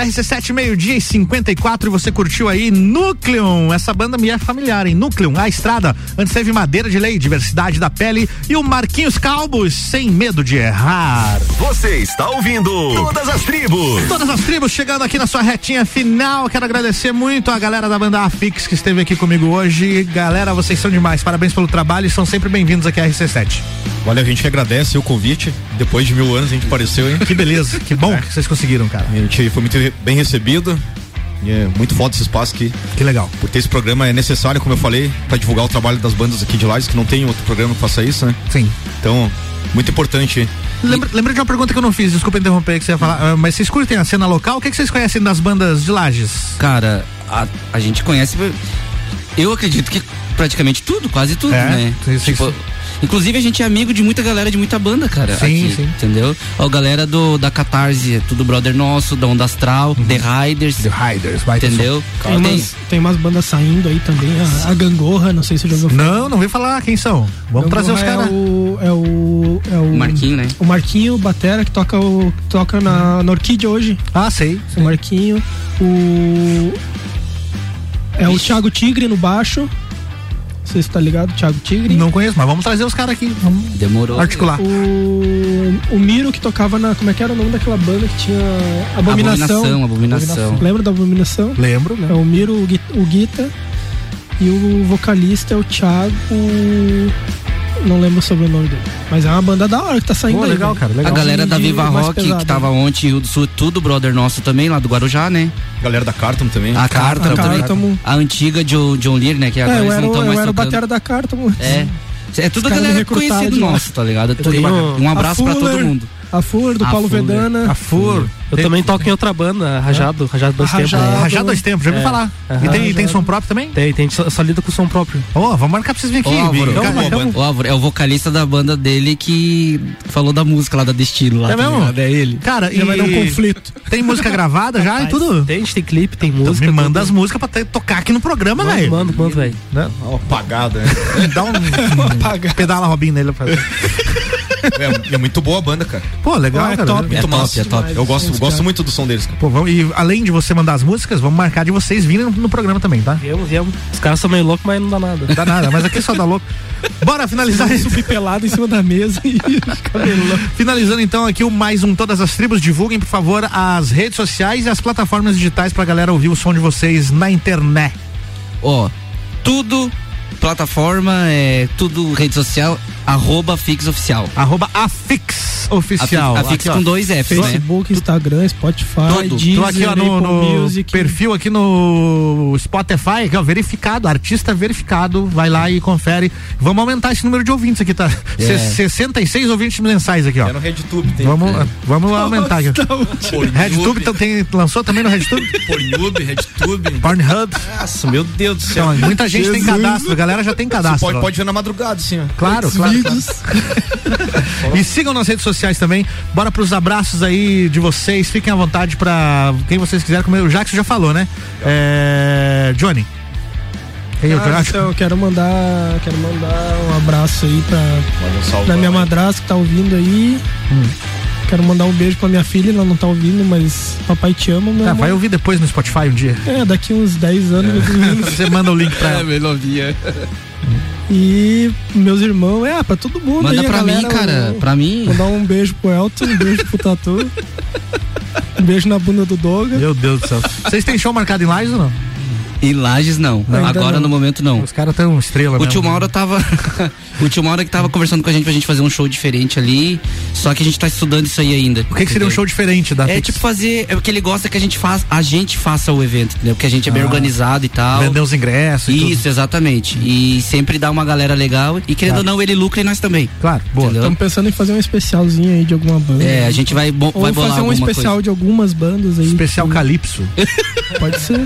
Rádio, RC7 meio-dia e 54 e você curtiu aí Núcleon, essa banda me é familiar, hein? Núcleon, a estrada, antes teve Madeira de Lei, Diversidade da Pele e o Marquinhos Calbos, sem medo de errar. Você está ouvindo Todas as Tribos. Todas as tribos chegando aqui na sua retinha final. Quero agradecer muito a galera da banda Afix que esteve aqui comigo hoje. Galera, vocês são demais. Parabéns pelo trabalho e são sempre bem-vindos aqui à RC7. Olha, a gente agradece o convite. Depois de mil anos a gente apareceu, hein? Que beleza, que bom [laughs] que vocês conseguiram, cara. A gente foi muito bem recebido. E é muito foda esse espaço aqui. Que legal. Porque esse programa é necessário, como eu falei, para divulgar o trabalho das bandas aqui de Lages, que não tem outro programa que faça isso, né? Sim. Então, muito importante. Lembra, lembra de uma pergunta que eu não fiz, desculpa interromper que você ia falar, ah, mas vocês curtem a cena local? O que, que vocês conhecem das bandas de Lages? Cara, a, a gente conhece. Eu acredito que praticamente tudo, quase tudo, É, né? sim, sim, Tipo, sim. Inclusive a gente é amigo de muita galera de muita banda, cara. Sim, aqui, sim. Entendeu? Ó, galera do, da Catarse, é tudo brother nosso, da Onda Astral, The Riders. The Riders, vai Entendeu? Tem umas, tem umas bandas saindo aí também, a, a Gangorra, não sei se você já ouviu falar. Não, não vem falar quem são. Vamos trazer os Gangorra caras. É o, é o. É o Marquinho, né? O Marquinho, Batera, que toca, o, que toca na, na Orquídea hoje. Ah, sei. O Marquinho. O. É o Thiago Tigre no baixo. Não sei se tá ligado, Thiago Tigre. Não conheço, mas vamos trazer os caras aqui. Vamos Demorou. articular. O, o Miro que tocava na. Como é que era o nome daquela banda que tinha. Abominação. Abominação, Abominação. Lembra da Abominação? Lembro, É o Miro, o, o Guita. E o vocalista é o Thiago. Não lembro o sobrenome dele. Mas é uma banda da hora que tá saindo Pô, aí. legal, velho. cara, legal. A galera da Viva Rock, pesado, que tava né? ontem, Rio do Sul, tudo brother nosso também, lá do Guarujá, né? Galera da Carton também. A Carta A também. A antiga John, John Lear, né? Que É, agora eu eles era, não estão eu mais era o batera da carta, mano. É. É tudo a galera lá. nosso, tá ligado? Tenho-. Um abraço pra todo mundo. A Fuller, do A Paulo Fuller. Vedana. A Fur. Eu também toco em outra banda, Rajado, Rajado dois tempos. Rajado. Rajado dois tempos, já ouvi É. falar. E Aham. tem, tem som próprio também? Tem, tem, só, só lida com som próprio. Ó, vamos marcar pra vocês virem Ô, aqui. Álvaro, Então, o Álvaro é o vocalista da banda dele que falou da música lá da Destino. Lá, É mesmo? ligado? É ele. Cara, Já e vai dar um conflito. tem música gravada já e tudo? Tem, a gente tem clipe, tem Então música. me manda tudo. as músicas pra ter- tocar aqui no programa, velho. mando, mando, velho. Né? Apagada, né? Dá um, [laughs] um pedala Robin nele. pra- [laughs] é, é muito boa a banda, cara. Pô, legal, Ah, é cara. top. Muito É top, massa. é top. Eu gosto, Os gosto muito do som deles, cara. Pô, vamos, e além de você mandar as músicas, vamos marcar de vocês virem no, no programa também, tá? Viemos, viemos. Os caras são meio loucos, mas não dá nada. Não dá nada, mas aqui só dá louco. Bora finalizar isso. Subir pelado em cima da mesa e [laughs] cabelo. Finalizando então aqui o mais um Todas as Tribos. Divulguem, por favor, as redes sociais e as plataformas digitais pra galera ouvir o som de vocês na internet. Ó, tudo, plataforma, é tudo rede social, arroba Fix Oficial. Arroba Afix Oficial. A Fix Aqui, ó. com dois Fs, né? Facebook, Instagram, Spotify, Tudo. Deezer, Tô aqui ó, no, no Music. perfil aqui no Spotify, aqui, ó, verificado, artista verificado, vai lá e confere. Vamos aumentar esse número de ouvintes aqui, tá? É. Se- 66 ouvintes mensais aqui, ó. É no RedTube, tem. Vamos, É. vamos aumentar aqui. [laughs] Pornhub, RedTube então, tem, lançou também no RedTube? Pornhub, RedTube. Pornhub. Nossa, meu Deus do céu. Então, muita gente tem Jesus. cadastro, a galera já tem Você cadastro. pode, lá. pode ver na madrugada, sim, ó. Claro, claro. claro. [laughs] e sigam nas redes sociais também. Bora pros abraços aí de vocês. Fiquem à vontade pra quem vocês quiserem comer. O Jackson já falou, né? É... Johnny. Quem Ah, então, eu quero mandar, quero mandar um abraço aí pra, um pra minha madrasta que tá ouvindo aí. Hum. Quero mandar um beijo pra minha filha, ela não tá ouvindo, mas papai te ama, meu Ah, amor. vai ouvir depois no Spotify um dia. É, daqui uns 10 anos, menos. [laughs] Você manda o link pra ela. meu novinha. E meus irmãos, é, pra todo mundo Manda aí, pra mim, galera, cara. eu- Pra mim. Mandar um beijo pro Elton, um beijo pro Tatu. [laughs] um beijo na bunda do Doga. Meu Deus do céu. Vocês têm show marcado em Lages ou não? Em Lages, não. Ainda Agora, não. no momento, não. Os caras tão estrela O tio Mauro tava. [laughs] o tio Mauro que tava conversando com a gente pra gente fazer um show diferente ali. Só que a gente tá estudando isso aí ainda. O que, que seria um show diferente da É Fix? tipo fazer. É o que ele gosta que a gente faz, a gente faça o evento, entendeu? Porque a gente é bem Ah. organizado e tal. Vender os ingressos e Isso, exatamente. E sempre dá uma galera legal. E querendo Claro. ou não, ele lucra e nós também. Claro, boa. Estamos pensando em fazer um especialzinho aí de alguma banda. É, a gente vai, bo Ou vai bolar fazer um especial coisa. de algumas bandas aí. Especial Calypso. Pode ser.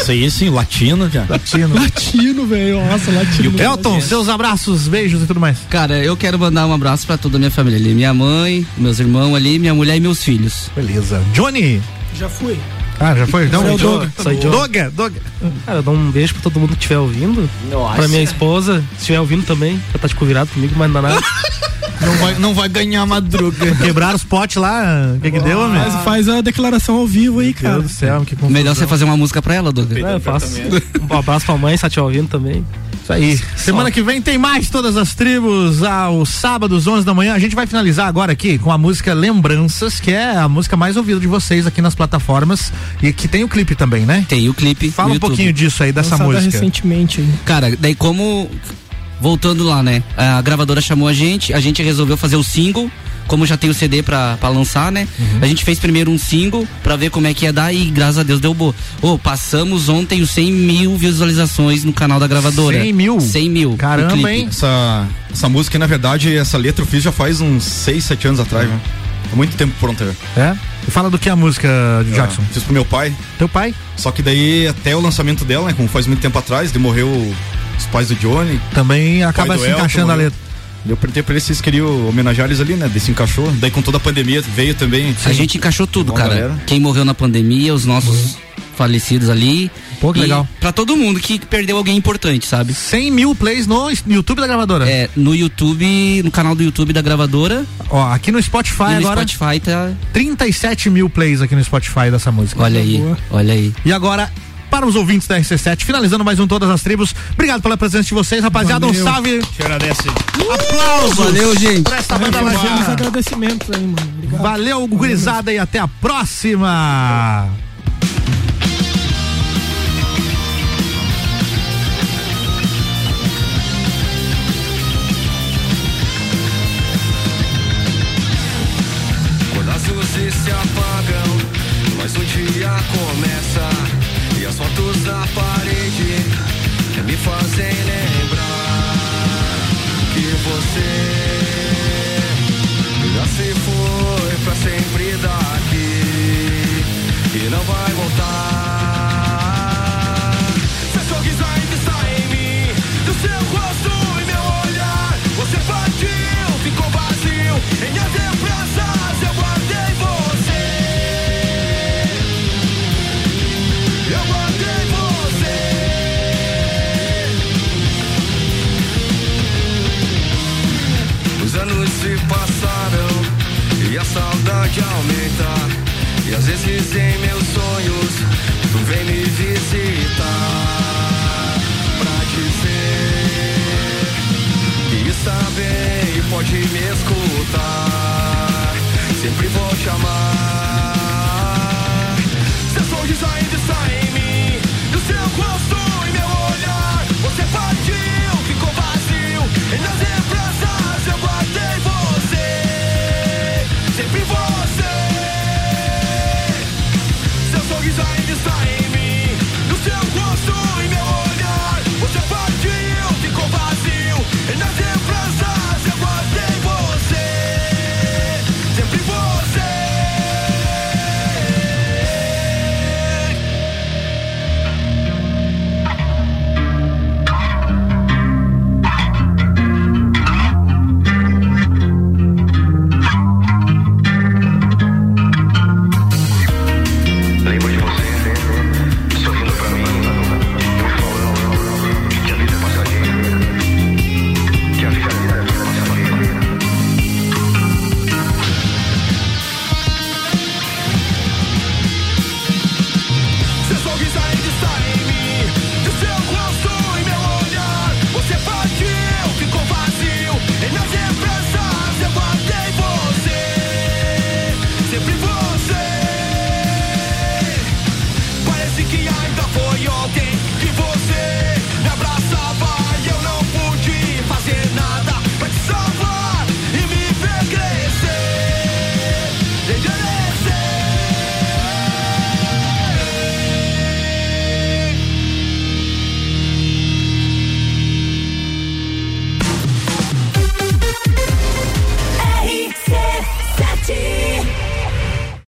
Isso aí, sim, latino, já. Latino. [laughs] Latino, velho. Nossa, latino. Elton, seus abraços, beijos e tudo mais. Cara, eu quero mandar um abraço pra toda a minha família ali. Minha mãe, meus irmãos ali, minha mulher e meus filhos. Beleza. Johnny. Já fui. Ah, já foi? Então, Sou Doga. Doga. Doga, Doga. Cara, eu dou um beijo pra todo mundo que estiver ouvindo. Nossa. Pra minha esposa, se estiver ouvindo também, ela tá de convidado comigo, mas não dá nada. [laughs] Não vai, não vai ganhar madruga. Quebraram os potes lá. O que, que deu, meu? Faz, faz a declaração ao vivo aí, cara. Deus do céu, que confusão. Melhor você fazer uma música pra ela, Duda. É, eu faço. Um abraço pra mãe, se ela estiver ouvindo também. Isso aí. Semana que vem tem mais todas as tribos aos sábados, 11 da manhã. A gente vai finalizar agora aqui com a música Lembranças, que é a música mais ouvida de vocês aqui nas plataformas e que tem o clipe também, né? Tem o clipe. Fala um pouquinho YouTube. disso aí dessa Lançada música. recentemente aí. Cara, daí como. Voltando lá, né? A gravadora chamou a gente, a gente resolveu fazer o single. Como já tem o CD pra, pra lançar, né? Uhum. A gente fez primeiro um single pra ver como é que ia dar e graças a Deus deu boa. Ô, passamos ontem os 100 mil visualizações no canal da gravadora. 100 mil? 100 mil. Caramba, hein? Essa, essa música, na verdade, essa letra eu fiz já faz uns 6, 7 anos atrás, né? Há muito tempo pronta. É? E fala do que a música, Jackson? Ah, fiz pro meu pai. Teu pai? Só que daí, até o lançamento dela, né? Como faz muito tempo atrás, ele morreu os pais do Johnny. Também acaba se Elton encaixando a morreu. letra. Eu perguntei pra eles se eles queriam homenagear eles ali, né? Daí se encaixou. Daí com toda a pandemia veio também. A gente encaixou tudo, Bom, cara. galera. Quem morreu na pandemia, os nossos falecidos ali. Pô, que E legal. Pra todo mundo que perdeu alguém importante, sabe? 100 mil plays no YouTube da gravadora. É, no YouTube, no canal do YouTube da gravadora. Ó, aqui no Spotify e no agora. Spotify tá. 37 mil plays aqui no Spotify dessa música. Olha aí, olha aí. E agora, para os ouvintes da RC7, finalizando mais um Todas as Tribos. Obrigado pela presença de vocês, rapaziada. Um Valeu. salve. Te agradece. Aplausos. Valeu, gente. Pra essa banda lajeira. agradecimentos aí, mano. Obrigado. Valeu, gurizada, e até a próxima. Quando as luzes se apagam, mais um dia começa. As fotos na parede me fazem lembrar que você já se foi pra sempre daqui e não vai voltar. Seu sorriso ainda está em mim, do seu rosto e meu olhar. Você partiu, ficou vazio em minha passaram e a saudade aumenta. E às vezes em meus sonhos, tu vem me visitar pra dizer que está bem e pode me escutar. Sempre vou te amar. Seus olhos ainda saem em mim, do seu gosto.